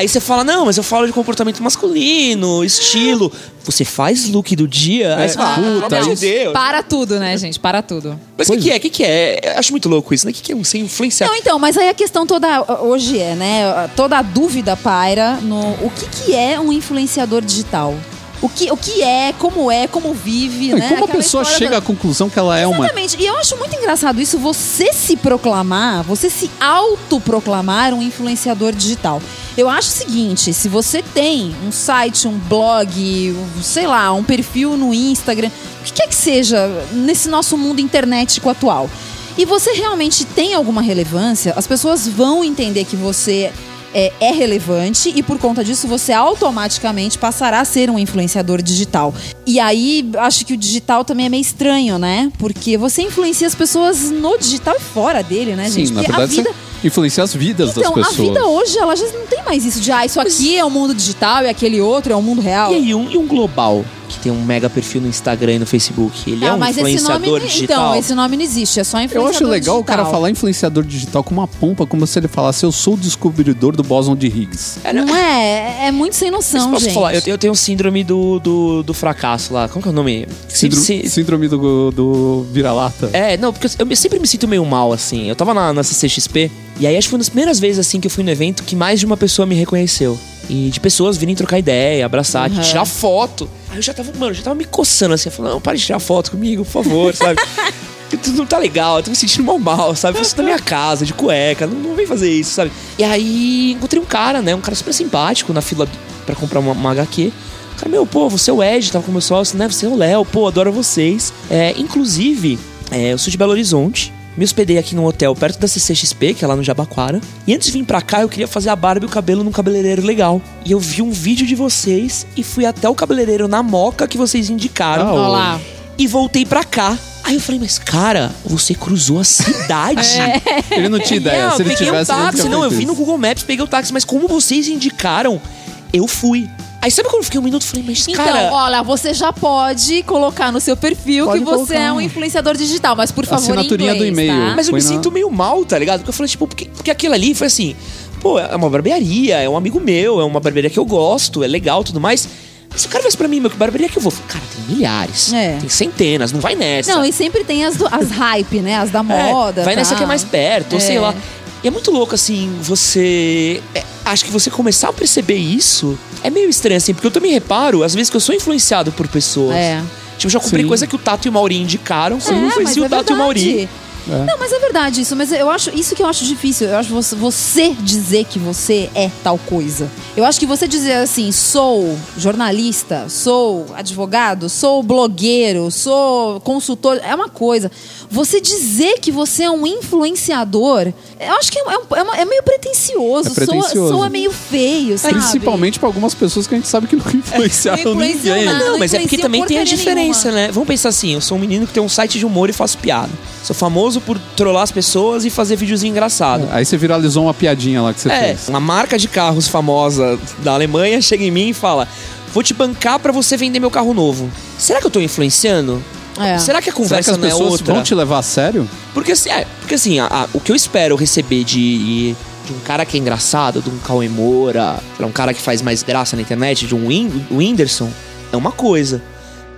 Aí você fala, não, mas eu falo de comportamento masculino, estilo. Você faz look do dia? Aí você fala, puta, isso- Deus. Para tudo, né, gente? Para tudo. Mas o que, que é? O que, que é? Eu acho muito louco isso, né? O que, que é um sem influenciar? Não, então, mas aí a questão toda hoje é, né? Toda a dúvida paira no o que, que é um influenciador digital. O que, o que é, como é, como vive, E né? como a pessoa chega da- à conclusão que ela é uma. Exatamente. E eu acho muito engraçado isso, você se proclamar, você se autoproclamar um influenciador digital. Eu acho o seguinte, se você tem um site, um blog, um, sei lá, um perfil no Instagram, o que quer que seja nesse nosso mundo internetico atual, e você realmente tem alguma relevância, as pessoas vão entender que você é, é relevante e por conta disso você automaticamente passará a ser um influenciador digital. E aí acho que o digital também é meio estranho, né? Porque você influencia as pessoas no digital e fora dele, né, Sim, gente? na Porque verdade, a vida. você influencia as vidas Então, das a pessoas. vida hoje, ela já não tem mais isso de, ah, isso aqui é o mundo digital e aquele outro é o mundo real. E aí, um, e um global que tem um mega perfil no Instagram e no Facebook? Ele é Ah, um mas esse influenciador nome, digital? Então, esse nome não existe, é só Eu influenciador acho legal o cara digital. falar influenciador digital com uma pompa, como se ele falasse, eu sou o descobridor do bóson de Higgs. Não é? É muito sem noção, posso gente. falar, eu, eu tenho síndrome do, do, do fracasso lá. Como que é o nome? Síndrome, síndrome do, do vira-lata. É, não, porque eu me- sempre me sinto meio mal, assim. Eu tava na, na CCXP, e aí acho que foi uma das primeiras vezes, assim, que eu fui no evento que mais de uma pessoa me reconheceu. E de pessoas virem trocar ideia, abraçar, Uhum. tirar foto. Aí eu já tava, mano, já tava me coçando, assim. Falei, não, para de tirar foto comigo, por favor, sabe? Tudo não tá legal, eu tô me sentindo mal mal, sabe? Você tá na minha casa, de cueca, não, não vem fazer isso, sabe? E aí encontrei um cara, né? Um cara super simpático na fila pra comprar uma, uma HQ. O cara, meu, pô, você é o Ed, tava com meu sócio, né? Você é o Léo, pô, adoro vocês. É, inclusive, é, eu sou de Belo Horizonte. Me hospedei aqui num hotel perto da CCXP, que é lá no Jabaquara. E antes de vir pra cá, eu queria fazer a barba e o cabelo num cabeleireiro legal. E eu vi um vídeo de vocês e fui até o cabeleireiro na moca que vocês indicaram. Ah, Olha lá. E voltei pra cá. Aí eu falei, mas cara, você cruzou a cidade. Ele não tinha ideia. Não, Se ele peguei tivesse, um táxi. Não, eu vi no. Google Maps, peguei o táxi, mas como vocês indicaram, eu fui. Aí sabe quando eu fiquei um minuto e falei, mas Então, cara. olha, você já pode colocar no seu perfil Pode que você colocar. é um influenciador digital, mas por favor, Assinaturinha inglês, do e-mail. tá? Mas eu Foi me na- sinto meio mal, tá ligado? Porque eu falei, tipo, porque, porque aquilo ali foi assim, pô, é uma barbearia, é um amigo meu, é uma barbearia que eu gosto, é legal tudo mais. Mas se o cara vai pra mim, meu, que barbearia que eu vou? Cara, tem milhares, É. tem centenas, não vai nessa. Não, e sempre tem as, do- as hype, né? As da É, moda. vai nessa tá? que é mais perto, ou É. sei lá. E é muito louco, assim, você. é, acho que você começar a perceber isso é meio estranho, assim, porque eu também reparo, às vezes, que eu sou influenciado por pessoas. É. Tipo, eu já comprei Sim. coisa que o Tato e o Mauri indicaram, É, como eu mas conheci é o Tato e o Mauri. Verdade. Não, mas é verdade isso. Mas eu acho isso que eu acho difícil. Eu acho você, você dizer que você é tal coisa. Eu acho que você dizer assim, sou jornalista, sou advogado, sou blogueiro, sou consultor, é uma coisa. Você dizer que você é um influenciador, eu acho que é, um- é uma- é meio pretencioso. É pretencioso. Soa, soa meio feio, sabe? Principalmente pra algumas pessoas que a gente sabe que não influenciaram Não ninguém. nada. Não, mas é porque também tem a diferença, né? Vamos pensar assim, eu sou um menino que tem um site de humor e faço piada. Sou famoso por trollar as pessoas e fazer videozinho engraçado. Aí você viralizou uma piadinha lá que você É, fez. uma marca de carros famosa da Alemanha chega em mim e fala: Vou te bancar pra você vender meu carro novo. Será que eu tô influenciando? É. Será que a Será que conversa as não é pessoas outra? vão te levar a sério? Porque assim, é, porque assim a- a- o que eu espero receber de, de um cara que é engraçado, de um Cauê Moura, um cara que faz mais graça na internet, de um Whin- Whindersson, é uma coisa.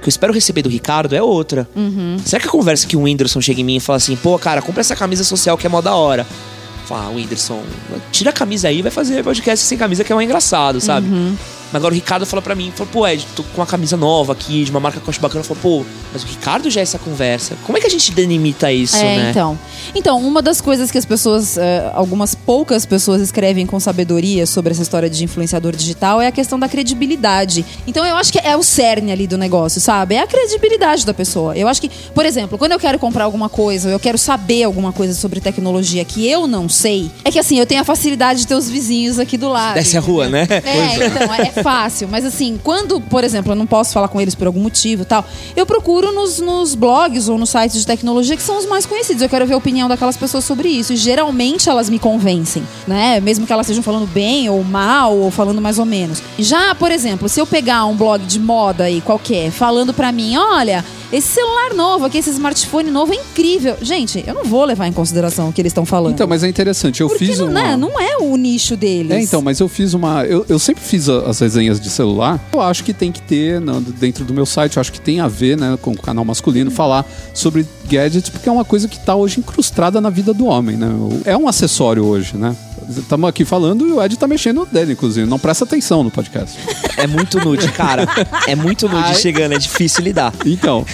Que eu espero receber do Ricardo é outra. Uhum. Será que a conversa que o Whindersson chega em mim e fala assim, pô, cara, compra essa camisa social que é mó da hora. Fala, ah, Whindersson, tira a camisa aí e vai fazer podcast sem camisa que é um engraçado, sabe? Uhum. Mas agora o Ricardo fala pra mim, falou, pô, Ed, tô com uma camisa nova aqui, de uma marca que eu acho bacana. Falou, pô, mas o Ricardo já é essa conversa. Como é que a gente delimita isso, É, né? então. Então, uma das coisas que as pessoas, eh, algumas poucas pessoas escrevem com sabedoria sobre essa história de influenciador digital é a questão da credibilidade. Então, eu acho que é o cerne ali do negócio, sabe? É a credibilidade da pessoa. Eu acho que, por exemplo, quando eu quero comprar alguma coisa, ou eu quero saber alguma coisa sobre tecnologia que eu não sei, é que assim, eu tenho a facilidade de ter os vizinhos aqui do lado. Desce a rua, né? É, então, é fácil. Mas assim, quando, por exemplo, eu não posso falar com eles por algum motivo e tal, eu procuro nos, nos blogs ou nos sites de tecnologia que são os mais conhecidos. Eu quero ver a opinião daquelas pessoas sobre isso. E geralmente elas me convencem, né? Mesmo que elas estejam falando bem ou mal ou falando mais ou menos. Já, por exemplo, se eu pegar um blog de moda aí qualquer, falando pra mim, olha, esse celular novo aqui, esse smartphone novo é incrível. Gente, eu não vou levar em consideração o que eles estão falando. Então, mas é interessante. Eu Porque fiz não, uma. né, não é o nicho deles. É, então, mas eu fiz uma. Eu, eu sempre fiz a- as resenhas de celular. Eu acho que tem que ter, né, dentro do meu site, eu acho que tem a ver, né, com o canal masculino, falar sobre gadgets, porque é uma coisa que tá hoje incrustada na vida do homem, né? É um acessório hoje, né? Estamos aqui falando e o Ed tá mexendo dele, inclusive. Não presta atenção no podcast. É muito nude, cara. É muito nude Ai. chegando, é difícil lidar. Então,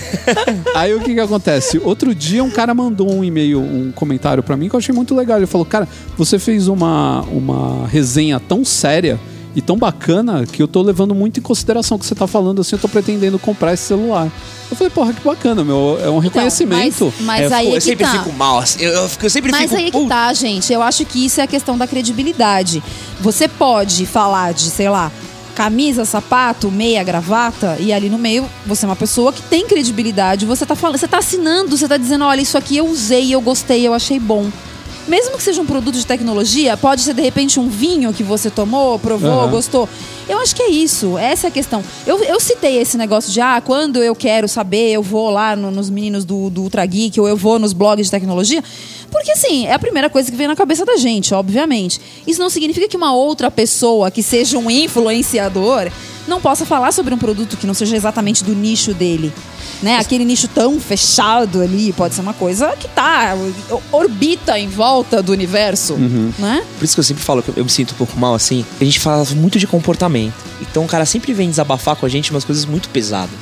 aí o que que acontece? Outro dia um cara mandou um e-mail, um comentário pra mim que eu achei muito legal. Ele falou, cara, você fez uma, uma resenha tão séria e tão bacana que eu tô levando muito em consideração o que você tá falando assim, eu tô pretendendo comprar esse celular. Eu falei, porra, que bacana, meu. É um reconhecimento. Então, mas, mas eu, aí fico- é eu que sempre tá. fico mal, assim. Eu, eu, fico- eu sempre Mas fico. aí é que "Putz, tá, gente. Eu acho que isso é a questão da credibilidade. Você pode falar de, sei lá, camisa, sapato, meia, gravata, e ali no meio você é uma pessoa que tem credibilidade. Você tá falando, você tá assinando, você tá dizendo, olha, isso aqui eu usei, eu gostei, eu achei bom. Mesmo que seja um produto de tecnologia, pode ser de repente um vinho que você tomou, provou, Aham. gostou. Eu acho que é isso, essa é a questão. Eu, eu citei esse negócio de, ah, quando eu quero saber, eu vou lá no- nos meninos do, do Ultra Geek ou eu vou nos blogs de tecnologia, porque assim, é a primeira coisa que vem na cabeça da gente, obviamente. Isso não significa que uma outra pessoa que seja um influenciador não possa falar sobre um produto que não seja exatamente do nicho dele. Né? Aquele nicho tão fechado ali pode ser uma coisa que tá, orbita em volta do universo, né? Por isso que eu sempre falo que eu me sinto um pouco mal assim. A gente fala muito de comportamento. Então o cara sempre vem desabafar com a gente umas coisas muito pesadas.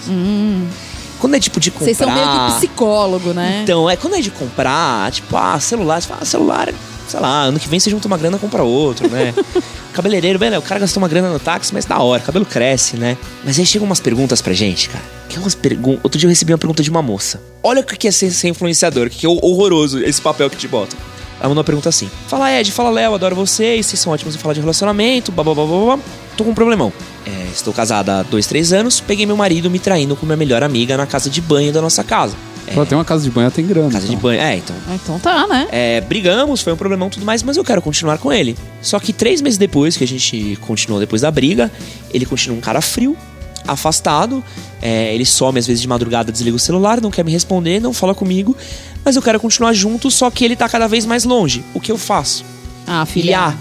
Quando é tipo de comprar. Vocês são meio que psicólogo, né? Então, é quando é de comprar, tipo, ah, celular, você fala, ah, celular, sei lá, ano que vem você junta uma grana e compra outro, né? Cabeleireiro, bem, né? O cara gastou uma grana no táxi, mas da hora, cabelo cresce, né? Mas aí chegam umas perguntas pra gente, cara. Que é umas perguntas. Outro dia eu recebi uma pergunta de uma moça. Olha o que é ser, ser influenciador, que é horroroso esse papel que te bota. Ela mandou uma pergunta assim: Fala Ed, fala Léo, adoro vocês, vocês são ótimos em falar de relacionamento, blá blá blá blá blá. Tô com um problemão. É, estou casada há dois, três anos, peguei meu marido me traindo com minha melhor amiga na casa de banho da nossa casa. É, ter uma casa de banho, ela tem grana. casa de então. banho. É, então. Ah, Então tá, né? É, brigamos, foi um problemão e tudo mais, mas eu quero continuar com ele. Só que três meses depois, que a gente continuou depois da briga, ele continua um cara frio, afastado. é, ele some às vezes de madrugada, desliga o celular, não quer me responder, não fala comigo. Mas eu quero continuar junto, só que ele tá cada vez mais longe. O que eu faço? Ah, Ele, filha. ah,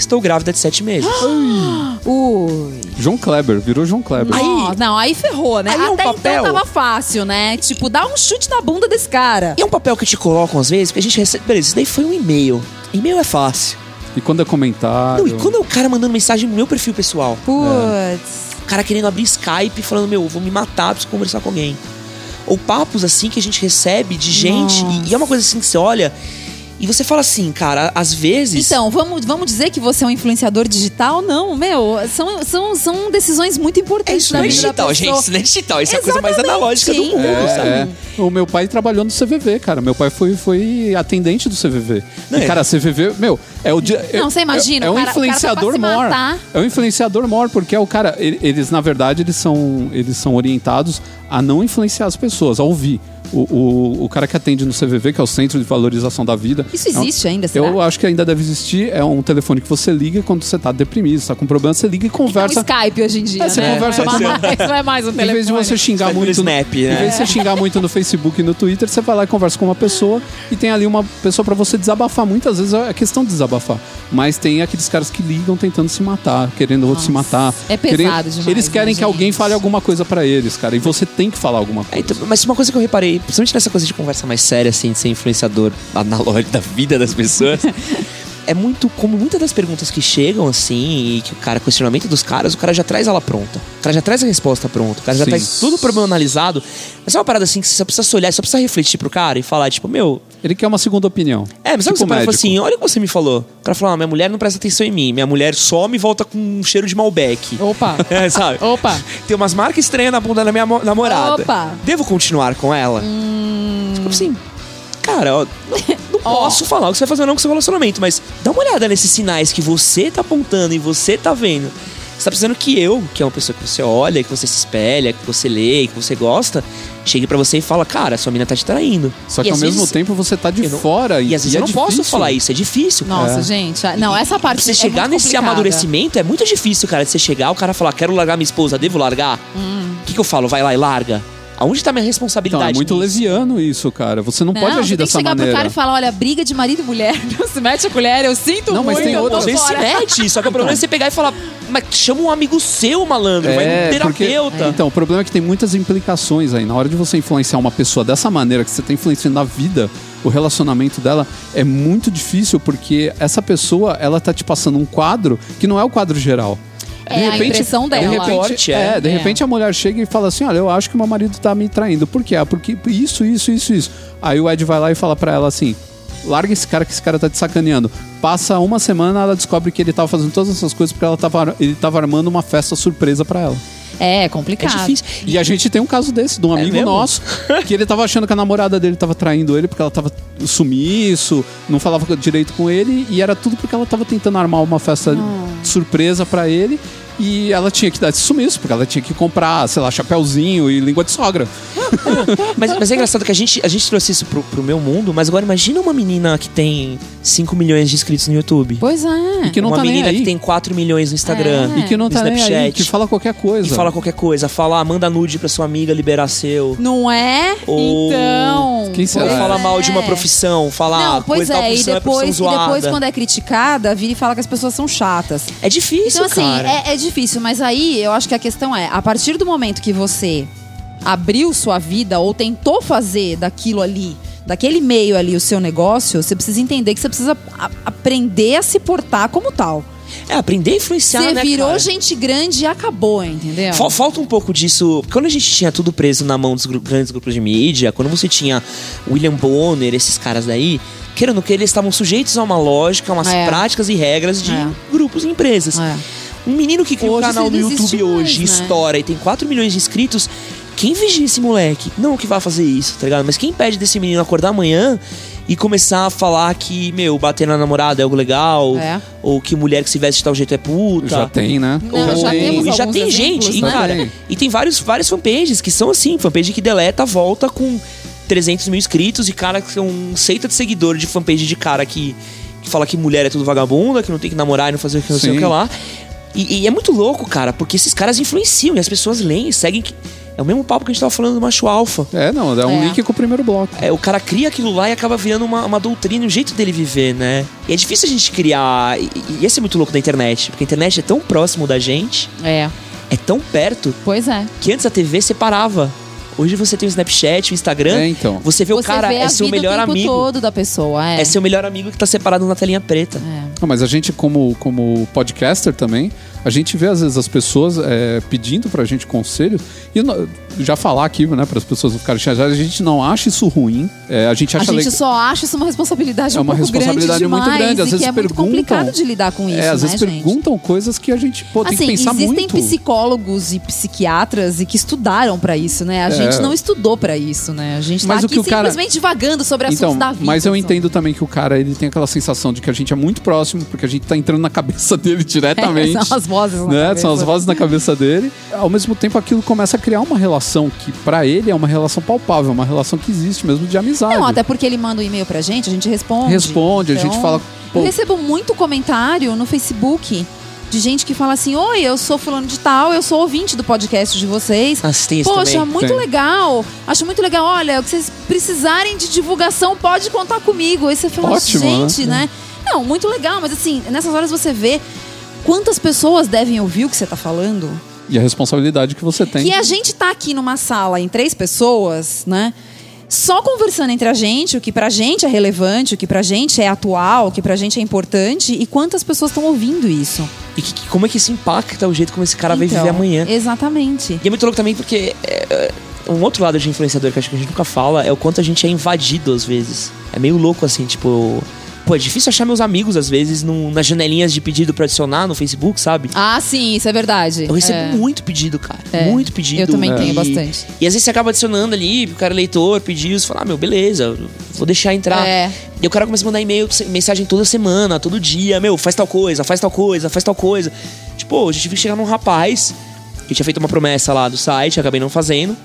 estou grávida de sete meses. Ui. João Kleber, virou João Kleber. Aí- não, aí ferrou, né? Aí é um Até papel. então tava fácil, né? Tipo, dá um chute na bunda desse cara. E é um papel que te colocam às vezes, porque a gente recebe. Beleza, isso daí foi um e-mail. E-mail é fácil. E quando é comentário. Não, e quando é o cara mandando mensagem no meu perfil pessoal? Putz. O cara querendo abrir Skype falando, meu, eu vou me matar, preciso conversar com alguém. Ou papos assim que a gente recebe de gente. E, e é uma coisa assim que você olha e você fala assim, cara, às vezes. Então, vamos, vamos dizer que você é um influenciador digital? Não, meu, são, são, são decisões muito é importantes isso na não é vida da digital, gente. Isso não é digital. Isso é a coisa mais Exatamente, analógica do mundo, então. sabe? É, é. O meu pai trabalhou no CVV, cara. Meu pai foi, foi atendente do CVV. Não e, é? cara, CVV, meu, é o dia. Não, você imagina, É, é o um cara- o cara tá influenciador pra se maior. matar. É um influenciador maior, porque é o cara. ele- Eles, na verdade, eles são, eles são orientados a não influenciar as pessoas, a ouvir. O, o, o cara que atende no CVV, que é o Centro de Valorização da Vida. Isso é um- existe ainda, será? Eu acho que ainda deve existir. É um telefone que você liga quando você tá deprimido, você tá com problema, você liga e É um conversa. Skype hoje em dia, É, você né? conversa não, é mais, não é mais um Em telefone. vez de você xingar muito. no- Snap, Em né? vez de você xingar muito no Facebook e no Twitter, você vai lá e conversa com uma pessoa e tem ali uma pessoa pra você desabafar. Muitas vezes é questão de desabafar. Mas tem aqueles caras que ligam tentando se matar, querendo outro se matar. é pesado querendo- demais, Eles querem né, que alguém gente? fale alguma coisa pra eles, cara. E você tem que falar alguma É, coisa. então, mas uma coisa que eu reparei, principalmente nessa coisa de conversa mais séria, assim, de ser influenciador analógico da vida das pessoas, é muito como muitas das perguntas que chegam, assim, e que o cara, questionamento dos caras, o cara já traz ela pronta. O cara já traz a resposta pronta, o cara já Sim. traz tudo problema analisado. Mas é uma parada assim que você só precisa se olhar, só precisa refletir pro cara e falar, tipo, meu. Ele quer uma segunda opinião. É, mas sabe o que você tipo e fala médico. assim, olha o que você me falou. O cara falou, ah, minha mulher não presta atenção em mim, minha mulher some e volta com um cheiro de Malbec. Opa. É, sabe? Opa. Tem umas marcas estranhas na bunda da minha mo- namorada. Opa. Devo continuar com ela? Tipo assim, cara, ó, não, não posso falar o que você vai fazer ou não com seu relacionamento, mas dá uma olhada nesses sinais que você tá apontando e você tá vendo. Você tá precisando que eu, que é uma pessoa que você olha, que você se espelha, que você lê, que você gosta, chegue pra você e fala, cara, sua mina tá te traindo. Só E que ao às mesmo vezes- tempo você tá de não- fora E às vezes é eu não posso difícil. falar isso, é difícil. Nossa, É. gente. Não, essa parte Pra você é chegar muito nesse complicada. amadurecimento é muito difícil, cara, de você chegar, o cara falar, quero largar minha esposa, devo largar? Hum. O que, que eu falo? Vai lá e larga. Aonde tá minha Então, responsabilidade? é muito nisso? leviano isso, cara. Você não, Não, pode você agir tem que dessa chegar maneira. pro cara e falar, olha, briga de marido e mulher. Não se mete a colher, eu sinto Não, mas muito, tem eu outras- vezes se mete, só que o problema é você pegar e falar, mas chama um amigo seu, malandro, vai no porque- terapeuta. Então, o problema é que tem muitas implicações aí. Na hora de você influenciar uma pessoa dessa maneira, que você tá influenciando a vida, o relacionamento dela, é muito difícil porque essa pessoa, ela tá te passando um quadro que não é o quadro geral. É a impressão De dela. repente, Recorte, é. é, de É. repente a mulher chega e fala assim: Olha, eu acho que meu marido tá me traindo. Por quê? Ah, porque isso, isso, isso, isso. Aí o Ed vai lá e fala pra ela assim: Larga esse cara que esse cara tá te sacaneando. Passa uma semana, ela descobre que ele tava fazendo todas essas coisas porque ela tava, ele tava armando uma festa surpresa pra ela. É É complicado. difícil. E a gente tem um caso desse, de um amigo mesmo? nosso, que ele tava achando que a namorada dele tava traindo ele porque ela tava sumiço, não falava direito com ele, e era tudo porque ela tava tentando armar uma festa surpresa pra ele. E ela tinha que dar esse sumiço, porque ela tinha que comprar, sei lá, chapéuzinho e língua de sogra. Mas, mas é engraçado que a gente, a gente trouxe isso pro, pro meu mundo, mas agora imagina uma menina que tem 5 milhões de inscritos no YouTube. Pois é. E que não uma tá nem menina aí. que tem 4 milhões no Instagram. É. E que não no tá nem aí, Snapchat. que fala qualquer coisa. E fala qualquer coisa. Fala, ah, manda nude pra sua amiga liberar seu. Não é? Ou- Então. Quem será? Ou É. fala mal de uma É. profissão. Fala, Não, ah, pois coisa tal é, e profissão é depois, profissão e depois quando é criticada, vira e fala que as pessoas são chatas. É difícil, Então, assim, cara. é, é difícil, mas aí eu acho que a questão é, a partir do momento que você abriu sua vida ou tentou fazer daquilo ali, daquele meio ali o seu negócio, você precisa entender que você precisa a- aprender a se portar como tal. É, aprender a influenciar, Você né, virou cara? gente grande e acabou, entendeu? Fal- Falta um pouco disso. Quando a gente tinha tudo preso na mão dos grandes grupos de mídia, quando você tinha William Bonner, esses caras daí, querendo que eles estavam sujeitos a uma lógica, a umas É. práticas e regras de É. grupos e empresas. É. Um menino que cria um canal no YouTube mais, hoje, né? estoura e tem 4 milhões de inscritos, quem vigia esse moleque? Não que vai fazer isso, tá ligado? Mas quem pede desse menino acordar amanhã e começar a falar que, meu, bater na namorada é algo legal, É. ou que mulher que se veste de tal jeito é puta. Já tem, né? Não, já Ou- e já tem exemplos, gente, e né? cara, Tem. e tem vários, várias fanpages que são assim, fanpage que deleta, volta com 300 mil inscritos e cara que são um seita de seguidor de fanpage de cara que, que fala que mulher é tudo vagabunda, que não tem que namorar e não fazer o que não sei o Sim. que lá. E, e é muito louco, cara, porque esses caras influenciam e as pessoas leem e seguem. que- É o mesmo papo que a gente tava falando do macho alfa. É, não, é um É. link com o primeiro bloco. É, o cara cria aquilo lá e acaba virando uma, uma doutrina, um jeito dele viver, né? E é difícil a gente criar. E, e esse é muito louco da internet, porque a internet é tão próximo da gente, É, é tão perto, pois é. que antes a TV separava. Hoje você tem o Snapchat, o Instagram. É, então. Você vê o Você cara, vê é seu vida melhor o tempo amigo. todo da pessoa, é. É seu melhor amigo que tá separado na telinha preta. É. Não, mas a gente, como, como podcaster também, a gente vê às vezes as pessoas é, pedindo pra gente conselhos. E já falar aqui, né, para as pessoas não ficarem chateadas, a gente não acha isso ruim. É, a gente A acha gente le- só acha isso uma responsabilidade É um uma responsabilidade grande muito grande. Às vezes é muito perguntam- complicado de lidar com isso, É, às né, vezes gente? perguntam coisas que a gente pô, tem assim, que pensar existem muito. psicólogos e psiquiatras e que estudaram pra isso, né? A É. gente não estudou pra isso, né? A gente Mas tá aqui o cara- simplesmente divagando sobre assuntos Então, da vida. mas eu só. entendo também que o cara ele tem aquela sensação de que a gente é muito próximo, porque a gente tá entrando na cabeça dele diretamente. As vozes na né? cabeça. São as vozes na cabeça dele. Ao mesmo tempo, aquilo começa a criar uma relação que, pra ele, é uma relação palpável, uma relação que existe mesmo de amizade. Não, até porque ele manda um e-mail pra gente, a gente responde. Responde, a Então, gente fala. Pô, Eu recebo muito comentário no Facebook de gente que fala assim: Oi, eu sou fulano de tal, eu sou ouvinte do podcast de vocês. Ah, você tem isso Poxa, também? muito Tem. legal. Acho muito legal. Olha, o que vocês precisarem de divulgação, pode contar comigo. Aí você fala, Ótimo, gente, né? Não, muito legal, mas assim, nessas horas você vê quantas pessoas devem ouvir o que você tá falando. E a responsabilidade que você tem. Que a gente tá aqui numa sala em três pessoas, né? Só conversando entre a gente, o que pra gente é relevante, o que pra gente é atual, o que pra gente é importante, e quantas pessoas estão ouvindo isso. E que- como é que isso impacta o jeito como esse cara vai Então, viver amanhã? Exatamente. E é muito louco também porque é, é, um outro lado de influenciador que acho que a gente nunca fala é o quanto a gente é invadido às vezes. É meio louco assim, tipo. Pô, é difícil achar meus amigos, às vezes, no- nas janelinhas de pedido pra adicionar no Facebook, sabe? Ah, sim, isso é verdade. Eu recebo É. muito pedido, cara. É. Muito pedido. Eu também tenho bastante. E às vezes você acaba adicionando ali, o cara é leitor, pediu, você fala, ah, meu, beleza, vou deixar entrar. É. E o cara começa a mandar e-mail, mensagem toda semana, todo dia, meu, faz tal coisa, faz tal coisa, faz tal coisa. Tipo, eu tive que chegar num rapaz que tinha feito uma promessa lá do site, acabei não fazendo.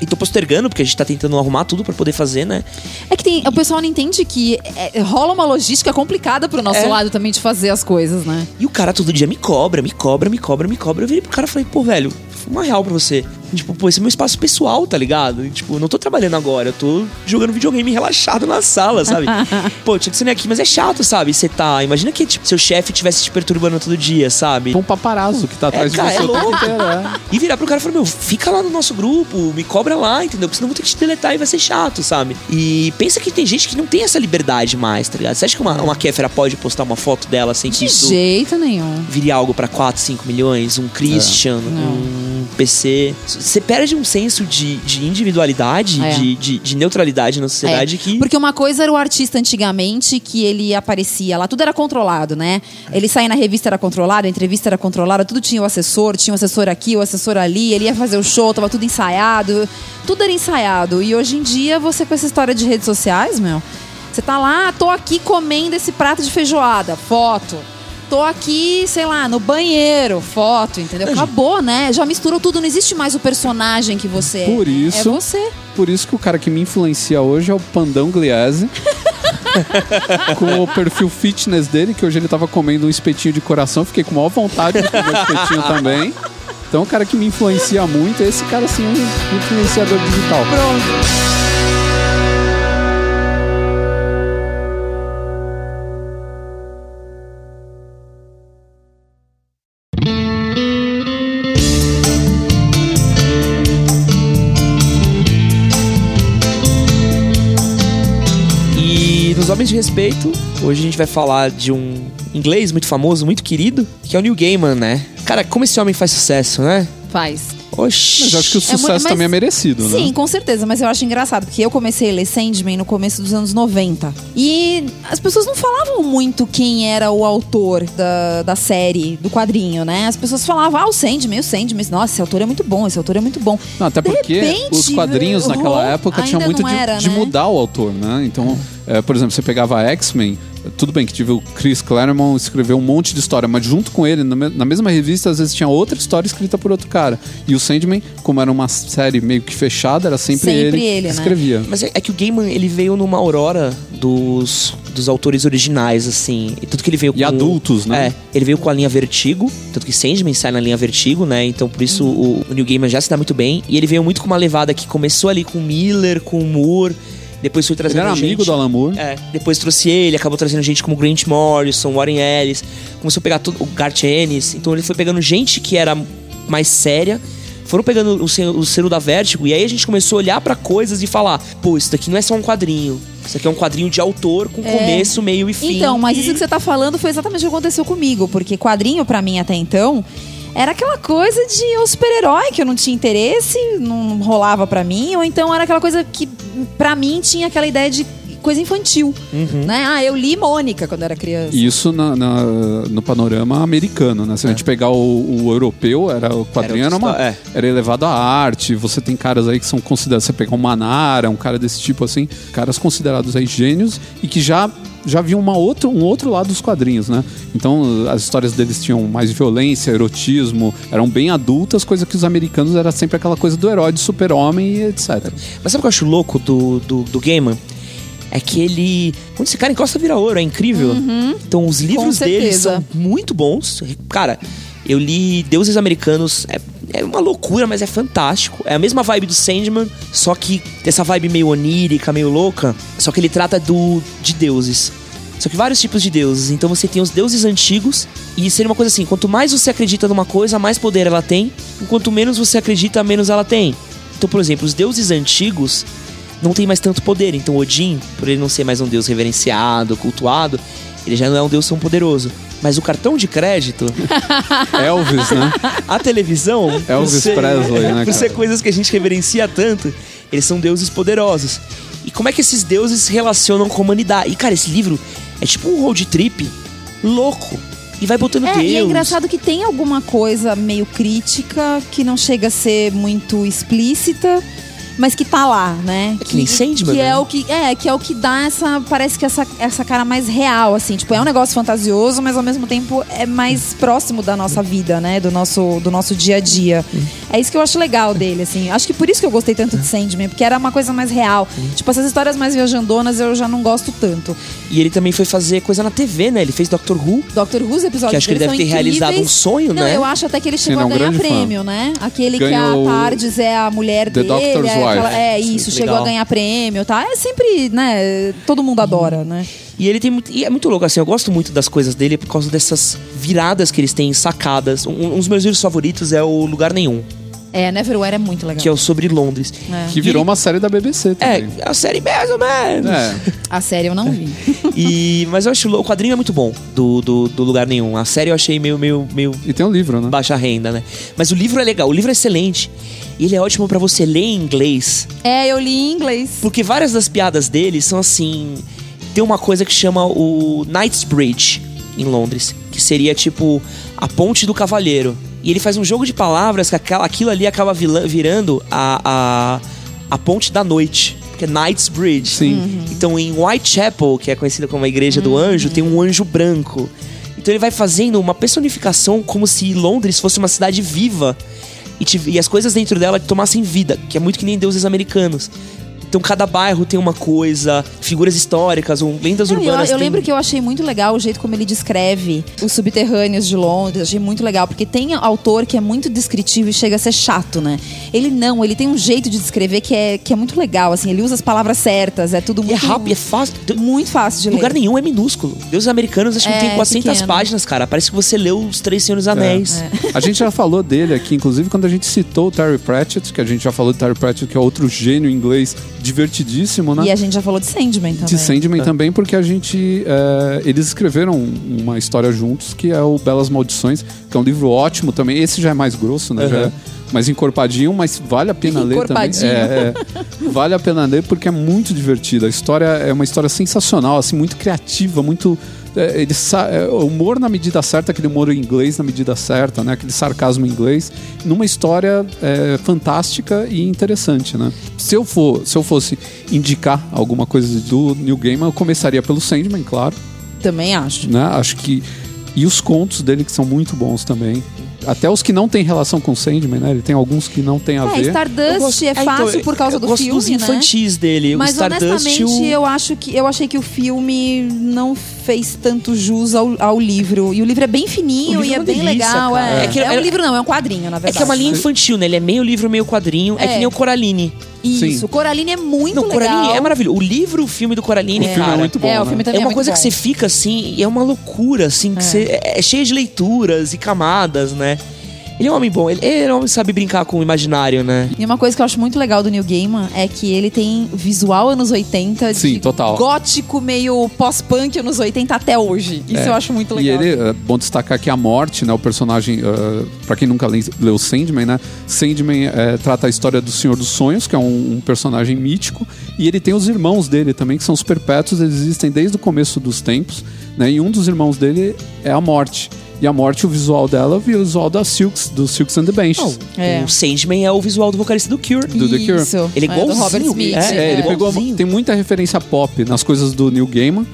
E tô postergando, porque a gente tá tentando arrumar tudo pra poder fazer, né? É que tem, o pessoal não entende que é, rola uma logística complicada pro nosso É. lado também de fazer as coisas, né? E o cara todo dia me cobra, me cobra, me cobra, me cobra. Eu virei pro cara e falei, pô, velho, uma real pra você. Tipo, pô, esse é meu espaço pessoal, tá ligado? E, tipo, não tô trabalhando agora, eu tô jogando videogame relaxado na sala, sabe? pô, tinha que ser aqui, mas é chato, sabe? Você tá. Imagina que tipo, seu chefe estivesse te perturbando todo dia, sabe? Um paparazzo que tá atrás cara, de é você tempo louco. inteiro, é. E virar pro cara e falar, meu, fica lá no nosso grupo, me cobra lá, entendeu? Porque senão eu vou ter que te deletar e vai ser chato, sabe? E pensa que tem gente que não tem essa liberdade mais, tá ligado? Você acha que uma, uma Kéfera pode postar uma foto dela sem que De isso jeito nenhum. viria algo pra 4, 5 milhões, um Christian, um PC. Você perde um senso de, de individualidade, É. de, de, de neutralidade na sociedade É, que. Porque uma coisa era o artista antigamente, que ele aparecia lá, tudo era controlado, né? Ele saía na revista era controlado, a entrevista era controlada, tudo tinha o assessor, tinha o assessor aqui, o assessor ali, ele ia fazer o show, tava tudo ensaiado, tudo era ensaiado. E hoje em dia, você com essa história de redes sociais, meu, você tá lá, tô aqui comendo esse prato de feijoada, foto. Tô aqui, sei lá, no banheiro, foto, entendeu? Acabou, né? Já misturou tudo, não existe mais o personagem que você é. Por né? isso- É você. Por isso que o cara que me influencia hoje é o Pandão Gliese. com o perfil fitness dele, que hoje ele tava comendo um espetinho de coração. Fiquei com maior vontade de comer espetinho também. Então o cara que me influencia muito, esse cara sim é um influenciador digital. Pronto. Hoje a gente vai falar de um inglês muito famoso, muito querido, que é o Neil Gaiman, né? Cara, como esse homem faz sucesso, né? Faz. Oxi. Mas eu acho que o É sucesso mas- também é merecido, né? Sim, com certeza, mas eu acho engraçado, porque eu comecei a ler Sandman no começo dos anos 90. E as pessoas não falavam muito quem era o autor da, da série, do quadrinho, né? As pessoas falavam, ah, o Sandman, o Sandman. Nossa, esse autor é muito bom, esse autor é muito bom. Não, até De porque repente, os quadrinhos naquela época tinham muito de, era, de né? mudar o autor, né? Então, é, por exemplo, você pegava X-Men, tudo bem que tive o Chris Claremont escreveu um monte de história, mas junto com ele, na me- na mesma revista, às vezes tinha outra história escrita por outro cara. E o Sandman, como era uma série meio que fechada, era sempre, Sempre ele, ele, que né? escrevia. Mas é, é que o Gaiman, ele veio numa aurora dos, dos autores originais, assim. E tudo que ele veio E adultos, né? É, ele veio com a linha Vertigo, tanto que Sandman sai na linha Vertigo, né? Então por isso o, o Neil Gaiman já se dá muito bem. E ele veio muito com uma levada que começou ali com Miller, com Moore, depois foi Ele trazendo era gente... amigo do Alan Moore. É, depois trouxe ele, acabou trazendo gente como Grant Morrison, Warren Ellis, começou a pegar todo, o Garth Ennis, então ele foi pegando gente que era mais séria, foram pegando o, selo- o selo da Vertigo, e aí a gente começou a olhar pra coisas e falar, pô, isso daqui não é só um quadrinho, isso aqui é um quadrinho de autor com É. começo, meio e fim. Então, mas e- isso que você tá falando foi exatamente o que aconteceu comigo, porque quadrinho pra mim até então era aquela coisa de o super-herói que eu não tinha interesse, não rolava pra mim, ou então era aquela coisa que pra mim tinha aquela ideia de coisa infantil, Uhum. né? Ah, eu li Mônica quando era criança. Isso na- na- no panorama americano, né? Se a gente pegar o, o europeu, era o quadrinho Era era, uma, história, era elevado à arte. Você tem caras aí que são considerados. Você pegar um Manara, um cara desse tipo assim, caras considerados aí gênios e que já já viam uma outra, um outro lado dos quadrinhos, né? Então as histórias deles tinham mais violência, erotismo, eram bem adultas, coisa que os americanos era sempre aquela coisa do herói, do super-homem e etc. Mas sabe o que eu acho louco do, do, do Gaiman? É que ele. Quando esse cara encosta, vira ouro, é incrível. Então, os livros dele são muito bons. Cara, eu li Deuses Americanos, é, é uma loucura, mas é fantástico. É a mesma vibe do Sandman, só que essa vibe meio onírica, meio louca. Só que ele trata do de deuses. Só que vários tipos de deuses. Então você tem os deuses antigos, e seria uma coisa assim: quanto mais você acredita numa coisa, mais poder ela tem. Enquanto menos você acredita, menos ela tem. Então, por exemplo, os deuses antigos não tem mais tanto poder. Então Odin, por ele não ser mais um deus reverenciado, cultuado, ele já não é um deus tão poderoso. Mas o cartão de crédito, Elvis, né? a televisão, Elvis ser- Presley, né, por ser cara? coisas que a gente reverencia tanto, eles são deuses poderosos. E como é que esses deuses se relacionam com a humanidade? E cara, esse livro É tipo um road trip louco. E vai botando É, Deus. e é engraçado que tem alguma coisa meio crítica que não chega a ser muito explícita, mas que tá lá, né? É que nem Sandman, que né? é o que é, que é o que dá essa, parece que essa, essa cara mais real assim, tipo, é um negócio fantasioso, mas ao mesmo tempo é mais próximo da nossa vida, né, do nosso do nosso dia a dia. É isso que eu acho legal dele, assim. Acho que por isso que eu gostei tanto de Sandman, porque era uma coisa mais real. Tipo, essas histórias mais viajandonas eu já não gosto tanto. E ele também foi fazer coisa na TV, né? Ele fez Doctor Who. Doctor Who, os episódios Que acho que ele deve ter realizado incríveis. um sonho, Não, né? eu acho até que ele chegou Sim, a é um ganhar grande fã. prêmio, né? Aquele que Ganhou a Tardes é a mulher The dele. Doctor's é, aquela- é isso, legal. chegou a ganhar prêmio, tá? É sempre, né? Todo mundo adora, né? E ele tem muito. E é muito louco, assim, eu gosto muito das coisas dele por causa dessas viradas que eles têm, sacadas. Um, um dos meus livros favoritos é o Lugar Nenhum, É, Neverwhere é muito legal. que é o sobre Londres. É. Que virou uma série da BBC É, também. é a série mais ou menos. É. A série eu não vi. E, mas eu acho. O quadrinho é muito bom do, do, do Lugar Nenhum. A série eu achei meio, meio, meio E tem um livro, né? baixa renda, né? Mas o livro é legal, o livro é excelente. E ele é ótimo pra você ler em inglês. é, eu li em inglês. Porque várias das piadas dele são assim. Tem uma coisa que chama o Knightsbridge em Londres, que seria tipo a ponte do cavalheiro. E ele faz um jogo de palavras que aquela- aquilo ali acaba virando a, a, a ponte da noite. Que é Knightsbridge. Sim. Então em Whitechapel, que é conhecida como a igreja do anjo, tem um anjo branco. Então ele vai fazendo uma personificação como se Londres fosse uma cidade viva e, tive- e as coisas dentro dela tomassem vida, que é muito que nem deuses americanos. Então cada bairro tem uma coisa, figuras históricas, ou lendas Não, eu, urbanas. eu tem- lembro que eu achei muito legal o jeito como ele descreve os subterrâneos de Londres. Achei muito legal, porque tem autor que é muito descritivo e chega a ser chato, né? Ele não, ele tem um jeito de descrever que é, que é muito legal, assim. Ele usa as palavras certas, é tudo E é muito... rápido, é fácil. Muito fácil de Lugar ler. nenhum é minúsculo. Deuses americanos acho que É, tem 400 pequeno. páginas, cara. Parece que você leu os Três Senhores Anéis. A gente já falou dele aqui, inclusive quando a gente citou o Terry Pratchett, que a gente já falou de Terry Pratchett, que é outro gênio inglês divertidíssimo, né? E a gente já falou de Sandman também. De Sandman também, porque a gente. é, eles escreveram uma história juntos, que é o Belas Maldições, que é um livro ótimo também. Esse já é mais grosso, né? Já é mais encorpadinho, mas vale a pena ler também. É, é. vale a pena ler porque é muito divertido. A história é uma história sensacional, assim, muito criativa, muito. é, ele é, humor na medida certa, aquele humor em inglês na medida certa, né? Aquele sarcasmo em inglês, numa história é, fantástica e interessante, né? Se eu for, se eu fosse indicar alguma coisa do New Gaiman, eu começaria pelo Sandman, claro, Também acho. né? Acho que e os contos dele que são muito bons também. Até os que não têm relação com Sandman, né? Ele tem alguns que não tem a É, ver. Stardust gosto- é então, fácil eu- por causa eu do gosto filme, dos né? infantis dele. o Mas Stardust honestamente, o... eu acho que eu achei que o filme não fez tanto jus ao, ao livro. E o livro é bem fininho e é é bem delícia, legal. É, É que é um é- livro, não, é um quadrinho, na É verdade. que é uma linha infantil, né? Ele é meio livro, meio quadrinho. É, É. que nem o Coraline. Isso, Sim. o Coraline é muito Não, legal. Coraline é maravilhoso. O livro, o filme do Coraline, O filme cara, é muito bom, É, o né? filme É também é, uma muito coisa bom. que você fica assim, e é uma loucura, assim, que você é, é cheia de leituras e camadas, né? Ele é um homem bom, ele, ele é um homem que sabe brincar com o imaginário, né? E uma coisa que eu acho muito legal do Neil Gaiman é que ele tem visual anos 80, de Sim, total. gótico meio pós-punk anos 80 até hoje. Isso eu acho muito E legal. ele, é bom destacar que a morte, né, o personagem, uh, para quem nunca le- leu Sandman, né, Sandman é, trata a história do Senhor dos Sonhos, que é um, um personagem mítico, e ele tem os irmãos dele também, que são os perpétuos, eles existem desde o começo dos tempos, né, e um dos irmãos dele é a morte. E a morte, o visual dela é o visual da Silks, do Silks and the Benches. É. O Sandman é o visual do vocalista do Cure. do The Cure. Isso. Ele é do Robert igualzinho, Smith. é, É, ele pegou. igualzinho. Tem muita referência pop nas coisas do Neil Gaiman.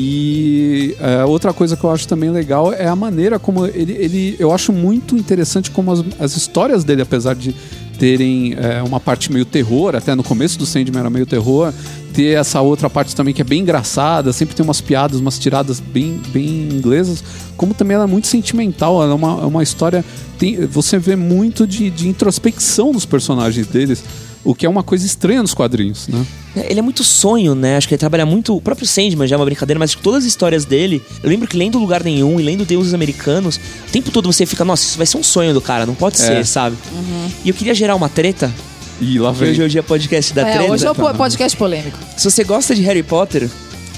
E é, outra coisa que eu acho também legal é a maneira como ele. ele eu acho muito interessante como as, as histórias dele, apesar de terem é, uma parte meio terror, até no começo do Sandman era meio terror, ter essa outra parte também que é bem engraçada, sempre tem umas piadas, umas tiradas bem, bem inglesas, como também ela é muito sentimental, ela é uma, é uma história. Tem, você vê muito de, de introspecção nos personagens deles, o que é uma coisa estranha nos quadrinhos, né? Ele é muito sonho, né? Acho que ele trabalha muito. O próprio Sandman já é uma brincadeira, mas acho que todas as histórias dele. Eu lembro que lendo Lugar Nenhum e lendo Deuses Americanos, o tempo todo você fica, nossa, isso vai ser um sonho do cara, não pode É. ser, sabe? E eu queria gerar uma treta. E lá vem. Hoje é o dia podcast da É, treta. hoje é o po- podcast polêmico. Se você gosta de Harry Potter,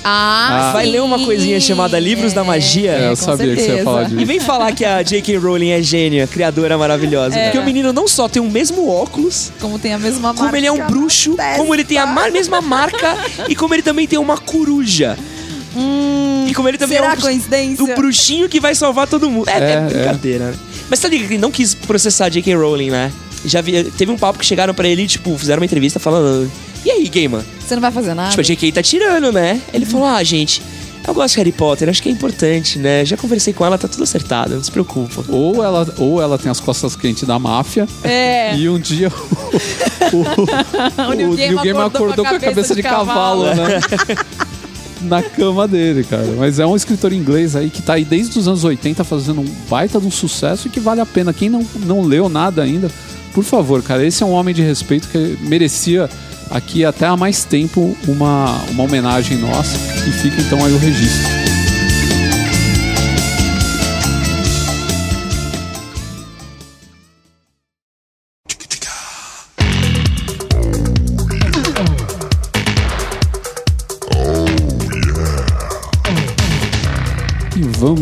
Ah, vai ler uma coisinha chamada Livros da Magia. É, eu com sabia que você ia certeza. falar E disso. vem falar que a J.K. Rowling é gênia, criadora maravilhosa. Porque o menino não só tem o mesmo óculos, Como tem a mesma como ele é um marca bruxo, como ele tem a mesma marca e como ele também tem uma coruja. Hum, E como ele também Será é um coincidência? do bruxinho que vai salvar todo mundo. É, é, É, brincadeira, né? Mas tá ligado que ele não quis processar J.K. Rowling, né? Já vi, teve um papo que chegaram pra ele, tipo, fizeram uma entrevista falando. E aí, Gaiman? Você não vai fazer nada? Tipo, a J.K. tá tirando, né? Ele falou: ah, gente, eu gosto de Harry Potter, acho que é importante, né? Já conversei com ela, tá tudo acertado, não se preocupa. Ou ela, ou ela tem as costas quentes da máfia. É. E um dia o, o, O Neil Gaiman acordou, com a cabeça de, cavalo, né? Na cama dele, cara. Mas é um escritor inglês aí que tá aí desde os anos 80 fazendo um baita de um sucesso e que vale a pena. Quem não, não leu nada ainda, por favor, cara, esse é um homem de respeito que merecia aqui até há mais tempo uma, uma homenagem nossa. E fica então aí o registro.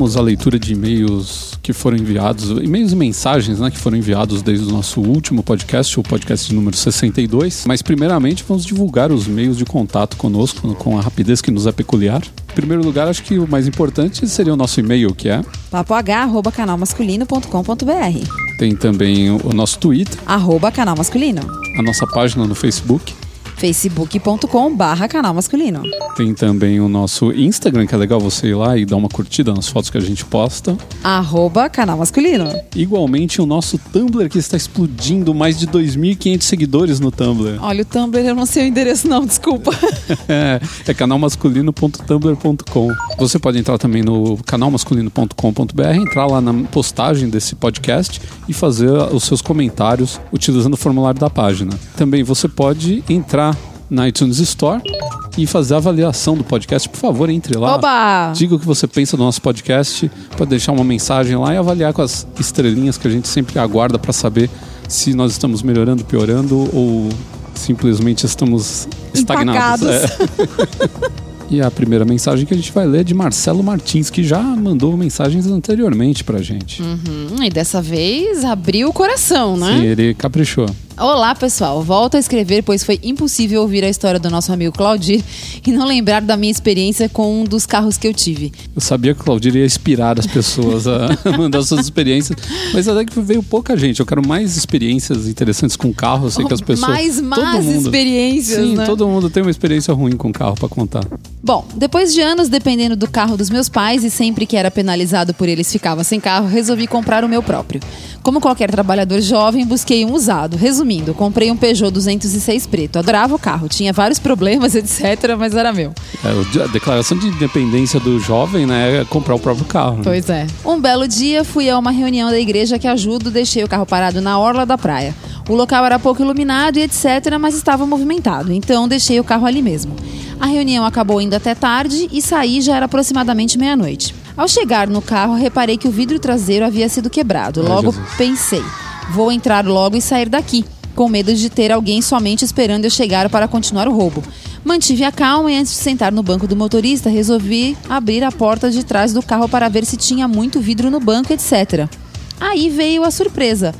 Vamos à leitura de e-mails que foram enviados, e-mails e mensagens, né, que foram enviados desde o nosso último podcast, o podcast número 62. Mas primeiramente vamos divulgar os meios de contato conosco com a rapidez que nos é peculiar. Em primeiro lugar, acho que o mais importante seria o nosso e-mail, que é papoh.canalmasculino.com.br tem também o o nosso Twitter, Arroba canal masculino. a nossa página no Facebook, facebook.com barra canal masculino. tem também o nosso Instagram, que é legal você ir lá e dar uma curtida nas fotos que a gente posta. Arroba canal masculino. Igualmente o nosso Tumblr que está explodindo, mais de 2.500 seguidores no Tumblr. Olha, o Tumblr eu não sei o endereço não, desculpa. É, é canalmasculino.tumblr.com. Você pode entrar também no canalmasculino.com.br, entrar lá na postagem desse podcast e fazer os seus comentários utilizando o formulário da página. Também você pode entrar na iTunes Store e fazer a avaliação do podcast. Por favor, entre lá. Oba! Diga o que você pensa do nosso podcast. Pode deixar uma mensagem lá e avaliar com as estrelinhas que a gente sempre aguarda para saber se nós estamos melhorando, piorando ou simplesmente estamos estagnados. É. E a primeira mensagem que a gente vai ler é de Marcelo Martins, que já mandou mensagens anteriormente pra gente. Hum, e dessa vez abriu o coração, né? Sim, ele caprichou. Olá, pessoal. Volto a escrever, pois foi impossível ouvir a história do nosso amigo Claudir e não lembrar da minha experiência com um dos carros que eu tive. Eu sabia que o Claudir ia inspirar as pessoas a mandar suas experiências, mas até que veio pouca gente. Eu quero mais experiências interessantes com carro. Eu sei que as pessoas. Mais todo más mundo- experiências, Sim, né? todo mundo tem uma experiência ruim com carro pra contar. Bom, depois de anos dependendo do carro dos meus pais e sempre que era penalizado por eles ficava sem carro, resolvi comprar o meu próprio. Como qualquer trabalhador jovem, busquei um usado. Resumindo, comprei um Peugeot 206 preto. Adorava o carro, tinha vários problemas, etc, mas era meu. É, a declaração de independência do jovem, né, é comprar o próprio carro. né? Pois é. Um belo dia, fui a uma reunião da igreja que ajudo, deixei o carro parado na orla da praia. O local era pouco iluminado e etc, mas estava movimentado, então deixei o carro ali mesmo. A reunião acabou indo até tarde e saí já era aproximadamente meia-noite. Ao chegar no carro, reparei que o vidro traseiro havia sido quebrado. Ai, Logo Jesus. pensei, vou entrar logo e sair daqui, com medo de ter alguém somente esperando eu chegar para continuar o roubo. Mantive a calma e antes de sentar no banco do motorista, resolvi abrir a porta de trás do carro para ver se tinha muito vidro no banco, etc. Aí veio a surpresa.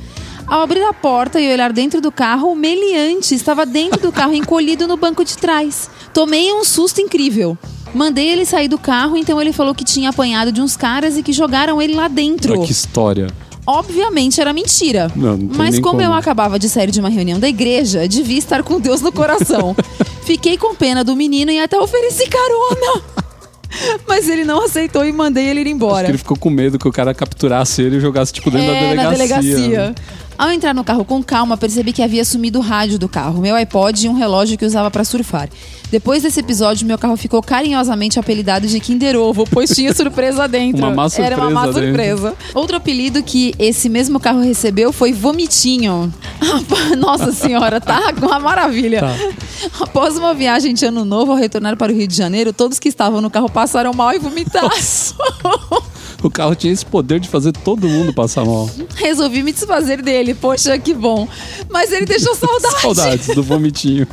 Ao abrir a porta e olhar dentro do carro, o meliante estava dentro do carro, encolhido no banco de trás. Tomei um susto incrível. Mandei ele sair do carro, então ele falou que tinha apanhado de uns caras e que jogaram ele lá dentro. Olha que história. Obviamente era mentira. Não, não Mas como, como. eu acabava de sair de uma reunião da igreja, devia estar com Deus no coração. Fiquei com pena do menino e até ofereci carona. Mas ele não aceitou e mandei ele ir Acho embora. que ele ficou com medo que o cara capturasse ele e jogasse, tipo, dentro É, da na delegacia. Ao entrar no carro com calma, percebi que havia sumido o rádio do carro, meu iPod e um relógio que usava para surfar. Depois desse episódio, meu carro ficou carinhosamente apelidado de Kinder Ovo, pois tinha surpresa dentro. Uma má Era uma má surpresa dentro. surpresa. Outro apelido que esse mesmo carro recebeu foi Vomitinho. Nossa senhora, tá uma maravilha. Tá. Após uma viagem de ano novo, ao retornar para o Rio de Janeiro, todos que estavam no carro passaram mal e vomitaram. O carro tinha esse poder de fazer todo mundo passar mal. Resolvi me desfazer dele, poxa, que bom. Mas ele deixou saudade. Saudades do vomitinho.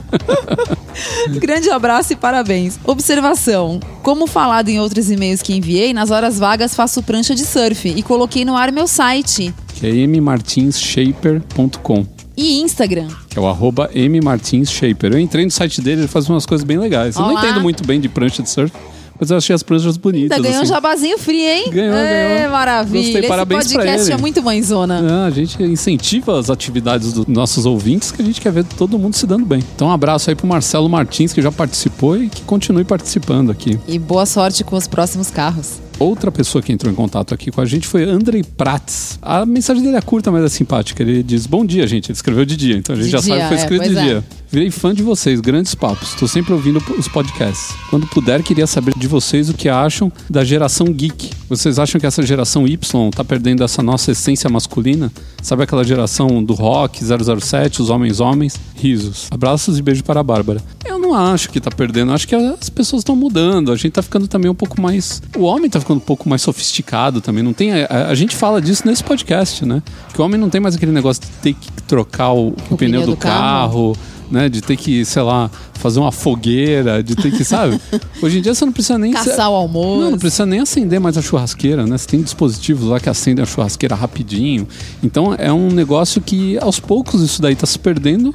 Grande abraço e parabéns. Observação: como falado em outros e-mails que enviei, nas horas vagas faço prancha de surf e coloquei no ar meu site Que é mmartinsshaper.com. e Instagram. Que é o arroba mmartinsshaper. Eu entrei no site dele, ele faz umas coisas bem legais. Eu não Olá. entendo muito bem de prancha de surf, Mas eu achei as pranchas bonitas. Ainda ganhou um assim. jabazinho free, hein? Ganhou, é, ganhou. maravilha. Gostei, Esse parabéns podcast é muito mãezona. Ah, a gente incentiva as atividades dos nossos ouvintes que a gente quer ver todo mundo se dando bem. Então, um abraço aí pro Marcelo Martins, que já participou e que continue participando aqui. E boa sorte com os próximos carros. Outra pessoa que entrou em contato aqui com a gente foi Andrei Prats. A mensagem dele é curta, mas é simpática. Ele diz: Bom dia, gente. Ele escreveu de dia, então a gente De já dia, sabe que foi é, escrito pois de é. dia. Virei fã de vocês, grandes papos. Estou sempre ouvindo os podcasts. Quando puder, queria saber de vocês o que acham da geração geek. Vocês acham que essa geração Y tá perdendo essa nossa essência masculina? Sabe aquela geração do rock, 007, os homens homens? Risos. Abraços e beijo para a Bárbara. Eu não acho que tá perdendo, acho que as pessoas estão mudando. A gente tá ficando também um pouco mais. O homem tá ficando um pouco mais sofisticado também. Não tem. A, a gente fala disso nesse podcast, né? Que o homem não tem mais aquele negócio de ter que trocar o, o pneu, do, carro, né? De ter que, sei lá, fazer uma fogueira, de ter que, sabe? Hoje em dia você não precisa nem. Caçar o almoço. Não, não precisa nem acender mais a churrasqueira, né? Você tem dispositivos lá que acendem a churrasqueira rapidinho. Então é um negócio que aos poucos isso daí tá se perdendo.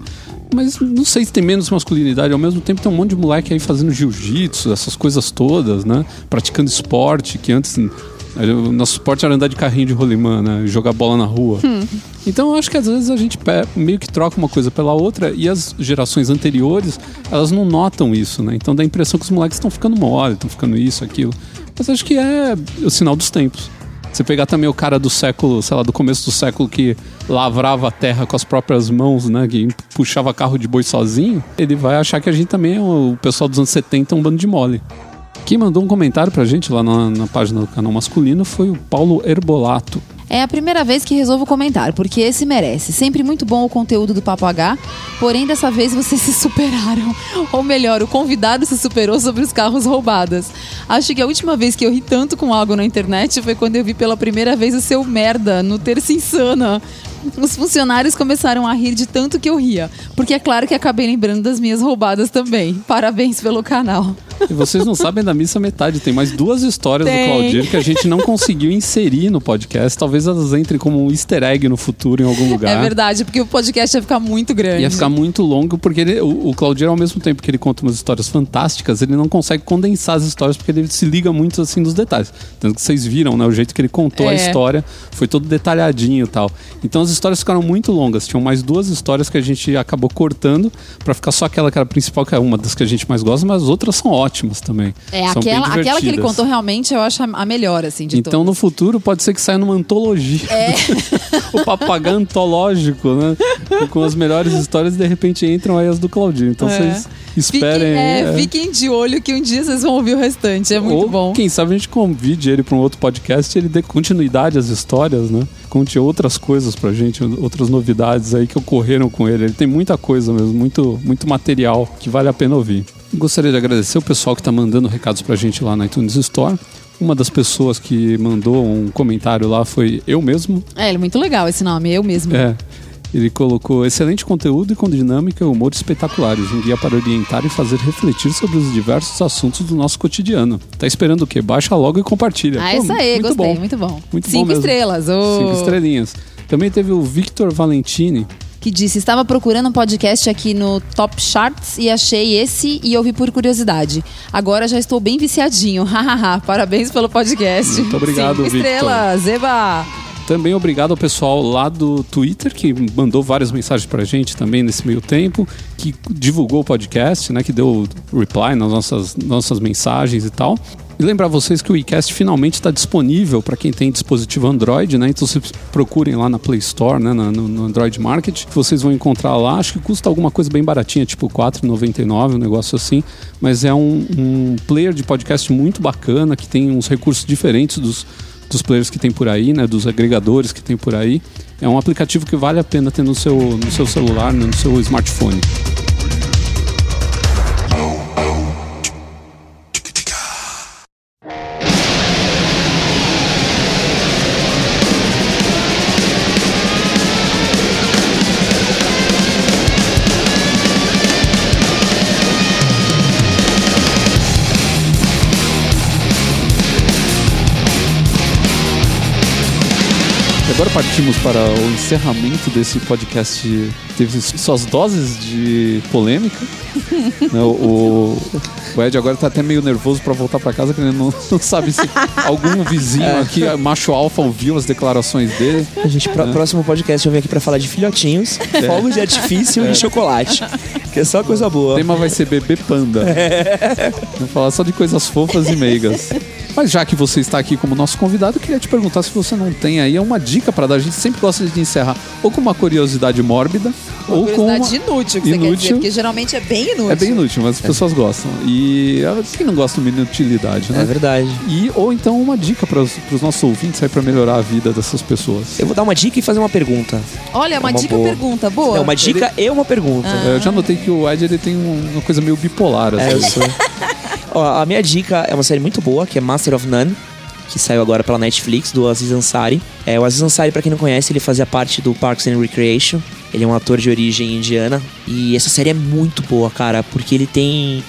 Mas não sei se tem menos masculinidade. Ao mesmo tempo tem um monte de moleque aí fazendo jiu-jitsu, essas coisas todas, né? Praticando esporte, que antes. O nosso esporte era andar de carrinho de rolimã, né? Jogar bola na rua. Então eu acho que às vezes a gente meio que troca uma coisa pela outra e as gerações anteriores, elas não notam isso, né? Então dá a impressão que os moleques estão ficando mole, estão ficando isso, aquilo. Mas acho que é o sinal dos tempos. Você pegar também o cara do século, sei lá, do começo do século que lavrava a terra com as próprias mãos, né? Que puxava carro de boi sozinho, ele vai achar que a gente também é o pessoal dos anos 70, um bando de mole. Quem mandou um comentário pra gente lá na, na página do canal masculino foi o Paulo Herbolato. É a primeira vez que resolvo comentar, porque esse merece. Sempre muito bom o conteúdo do Papo H, porém dessa vez vocês se superaram. Ou melhor, o convidado se superou sobre os carros roubados. Acho que a última vez que eu ri tanto com algo na internet foi quando eu vi pela primeira vez o seu merda no Terça Insana. Os funcionários começaram a rir de tanto que eu ria, porque é claro que acabei lembrando das minhas roubadas também. Parabéns pelo canal. E vocês não sabem da missa metade. Tem mais duas histórias Tem. do Claudir que a gente não conseguiu inserir no podcast. Talvez elas entrem como um easter egg no futuro em algum lugar. É verdade, porque o podcast ia ficar muito grande. Ia ficar muito longo, porque ele, o, o Claudir, ao mesmo tempo que ele conta umas histórias fantásticas, ele não consegue condensar as histórias porque ele se liga muito assim nos detalhes. Tanto que vocês viram, né? O jeito que ele contou a É. história foi todo detalhadinho e tal. Então as histórias ficaram muito longas. Tinham mais duas histórias que a gente acabou cortando pra ficar só aquela que era a principal, que é uma das que a gente mais gosta, mas as outras são ótimas também. É, São aquela, aquela que ele contou realmente eu acho a, melhor, assim, de Então no todas. futuro pode ser que saia numa antologia. É. o papagaio antológico, né? Com as melhores histórias e de repente entram aí as do Claudinho. Então É. vocês esperem. Fiquem, é, é. fiquem de olho que um dia vocês vão ouvir o restante. É muito Ou, bom. quem sabe a gente convide ele para um outro podcast e ele dê continuidade às histórias, né? Conte outras coisas pra gente, outras novidades aí que ocorreram com ele. Ele tem muita coisa mesmo, muito, muito material que vale a pena ouvir. Gostaria de agradecer o pessoal que tá mandando recados pra gente lá na iTunes Store. Uma das pessoas que mandou um comentário lá foi eu mesmo, É, ele é muito legal esse nome, eu mesmo. é. Ele colocou excelente conteúdo e com dinâmica e humor espetaculares, um guia para orientar e fazer refletir sobre os diversos assuntos do nosso cotidiano. Tá esperando o quê? Baixa logo e compartilha. Ah, Pô, isso aí, muito gostei, bom. muito bom. Muito bom Cinco mesmo. estrelas. ô. Cinco estrelinhas. Também teve o Victor Valentini. Que disse: Estava procurando um podcast aqui no Top Charts e achei esse e ouvi por curiosidade. Agora já estou bem viciadinho. Hahaha. Parabéns pelo podcast. Muito obrigado, Cinco Victor. estrelas. Também obrigado ao pessoal lá do Twitter que mandou várias mensagens pra gente também nesse meio tempo, que divulgou o podcast, né, que deu reply nas nossas, nossas mensagens e tal. E lembrar vocês que o iCast finalmente está disponível para quem tem dispositivo Android, né? Então vocês procurem lá na Play Store, né? no, no Android Market, vocês vão encontrar lá. Acho que custa alguma coisa bem baratinha, tipo R$ 4,99, um negócio assim. Mas é um, um player de podcast muito bacana, que tem uns recursos diferentes dos, dos players que tem por aí, né? Dos agregadores que tem por aí. É um aplicativo que vale a pena ter no seu, no seu celular, né, no seu smartphone. Partimos para o encerramento desse podcast, teve suas doses de polêmica. Né, o, o Ed agora tá até meio nervoso para voltar para casa, porque ele não, não sabe se algum vizinho aqui, macho alfa, ouviu as declarações dele. A gente, pro, próximo podcast, eu venho aqui pra falar de filhotinhos, fogos de artifício e chocolate. Que é só coisa O boa. tema vai ser bebê panda. Vamos falar só de coisas fofas e meigas. Mas já que você está aqui como nosso convidado, eu queria te perguntar se você não tem aí uma dica para dar. A gente sempre gosta de encerrar ou com uma curiosidade mórbida ou com uma... Curiosidade inútil, que você quer dizer, Inútil. porque geralmente é bem inútil. É bem inútil, mas as pessoas gostam. E ah, quem não gosta de uma inutilidade, né? É verdade. E, ou então uma dica para os nossos ouvintes aí para melhorar a vida dessas pessoas. Eu vou dar uma dica e fazer uma pergunta. Olha, uma, É uma dica boa. pergunta, boa. É uma dica e uma pergunta. É, Eu já notei que o Ed ele tem um- uma coisa meio bipolar. É, eu Assim. sou. Ó, a minha dica é uma série muito boa, que é Master of None, que saiu agora pela Netflix, do Aziz Ansari. É, o Aziz Ansari, pra quem não conhece, ele fazia parte do Parks and Recreation. Ele é um ator de origem indiana. E essa série é muito boa, cara, porque ele tem...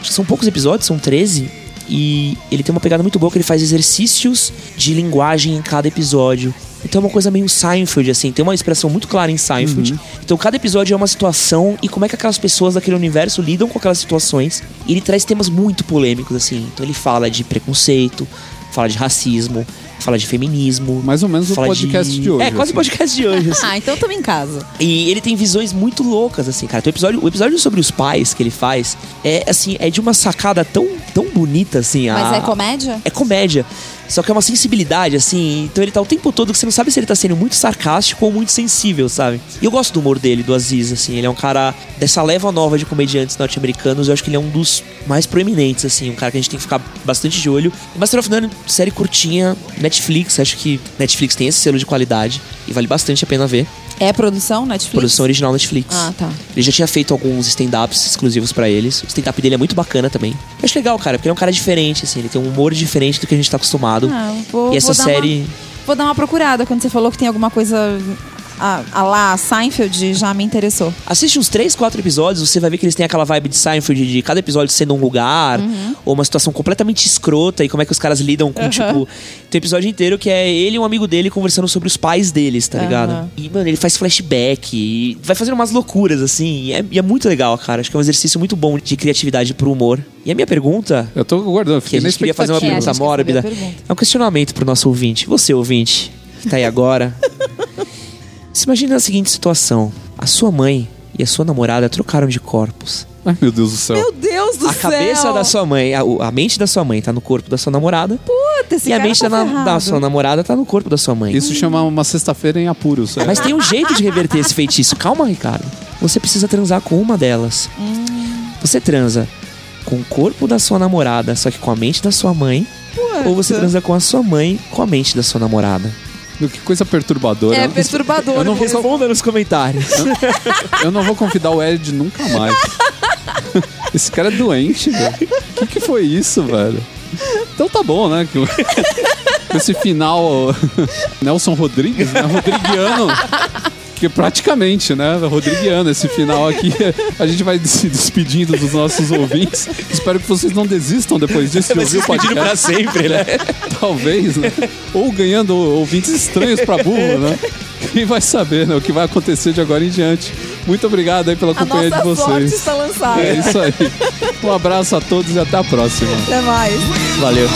Acho que são poucos episódios, são 13. E ele tem uma pegada muito boa que ele faz exercícios de linguagem em cada episódio. Então é uma coisa meio Seinfeld, assim. Tem uma expressão muito clara em Seinfeld. Então cada episódio é uma situação e como é que aquelas pessoas daquele universo lidam com aquelas situações. E ele traz temas muito polêmicos, assim. Então ele fala de preconceito, fala de racismo, fala de feminismo. Mais ou menos o podcast de, hoje. É, quase o assim. podcast de hoje, assim. Ah, então estamos em casa. E ele tem visões muito loucas, assim, cara. Então, o, episódio, o episódio sobre os pais que ele faz é, assim, é de uma sacada tão, tão bonita, assim. Mas a- é comédia? é comédia. Só que é uma sensibilidade, assim. Então ele tá o tempo todo que você não sabe se ele tá sendo muito sarcástico ou muito sensível, sabe? E eu gosto do humor dele, do Aziz, assim. Ele é um cara dessa leva nova de comediantes norte-americanos. Eu acho que ele é um dos mais proeminentes, assim. Um cara que a gente tem que ficar bastante de olho. E Master of None, série curtinha, Netflix. Acho que Netflix tem esse selo de qualidade. E vale bastante a pena ver. É produção Netflix? Produção original Netflix. Ah, tá. Ele já tinha feito alguns stand-ups exclusivos pra eles. O stand-up dele é muito bacana também. Eu acho legal, cara, porque ele é um cara diferente, assim. Ele tem um humor diferente do que a gente tá acostumado. Ah, vou, e essa vou série. Uma, vou dar uma procurada. Quando você falou que tem alguma coisa a, a lá Seinfeld, já me interessou. Assiste uns 3, 4 episódios, você vai ver que eles têm aquela vibe de Seinfeld de cada episódio sendo um lugar, Uhum. ou uma situação completamente escrota, e como é que os caras lidam com, tipo. Tem um episódio inteiro que é ele e um amigo dele conversando sobre os pais deles, tá ligado? E, mano, ele faz flashback, e vai fazendo umas loucuras, assim, e é, e é muito legal, cara. Acho que é um exercício muito bom de criatividade pro humor. E a minha pergunta, Eu tô guardando, que fiquei a na gente queria fazer uma a pergunta a mórbida, pergunta. é um questionamento pro nosso ouvinte. Você, ouvinte, que tá aí agora. Se imagina a seguinte situação: a sua mãe e a sua namorada trocaram de corpos. Ai, meu Deus do céu. Meu Deus do a céu! cabeça da sua mãe, a, a mente da sua mãe tá no corpo da sua namorada. Puta, esse e a mente tá da, na- da sua namorada tá no corpo da sua mãe. Isso chama uma sexta-feira em apuros. é. Mas tem um jeito de reverter esse feitiço. Calma, Ricardo. Você precisa transar com uma delas. Você transa com o corpo da sua namorada, só que com a mente da sua mãe. Ou você transa com a sua mãe com a mente da sua namorada. Que coisa perturbadora. É perturbador. Eu não vou. Responda nos comentários. eu não vou convidar o Ed nunca mais. Esse cara é doente, velho. O que, que foi isso, velho? Então tá bom, né? Esse final, Nelson Rodrigues, né? Rodriguiano. Que praticamente, né? Rodriguiano, esse final aqui. A gente vai se despedindo dos nossos ouvintes. Espero que vocês não desistam depois disso de ouvir o Pedindo pra podcast. sempre, né? Talvez, né? Ou ganhando ouvintes estranhos pra burro, né? Quem vai saber, né? O que vai acontecer de agora em diante. Muito obrigado aí pela A companhia de vocês. está lançada. É isso aí. Um abraço a todos e até a próxima. Até mais. Valeu.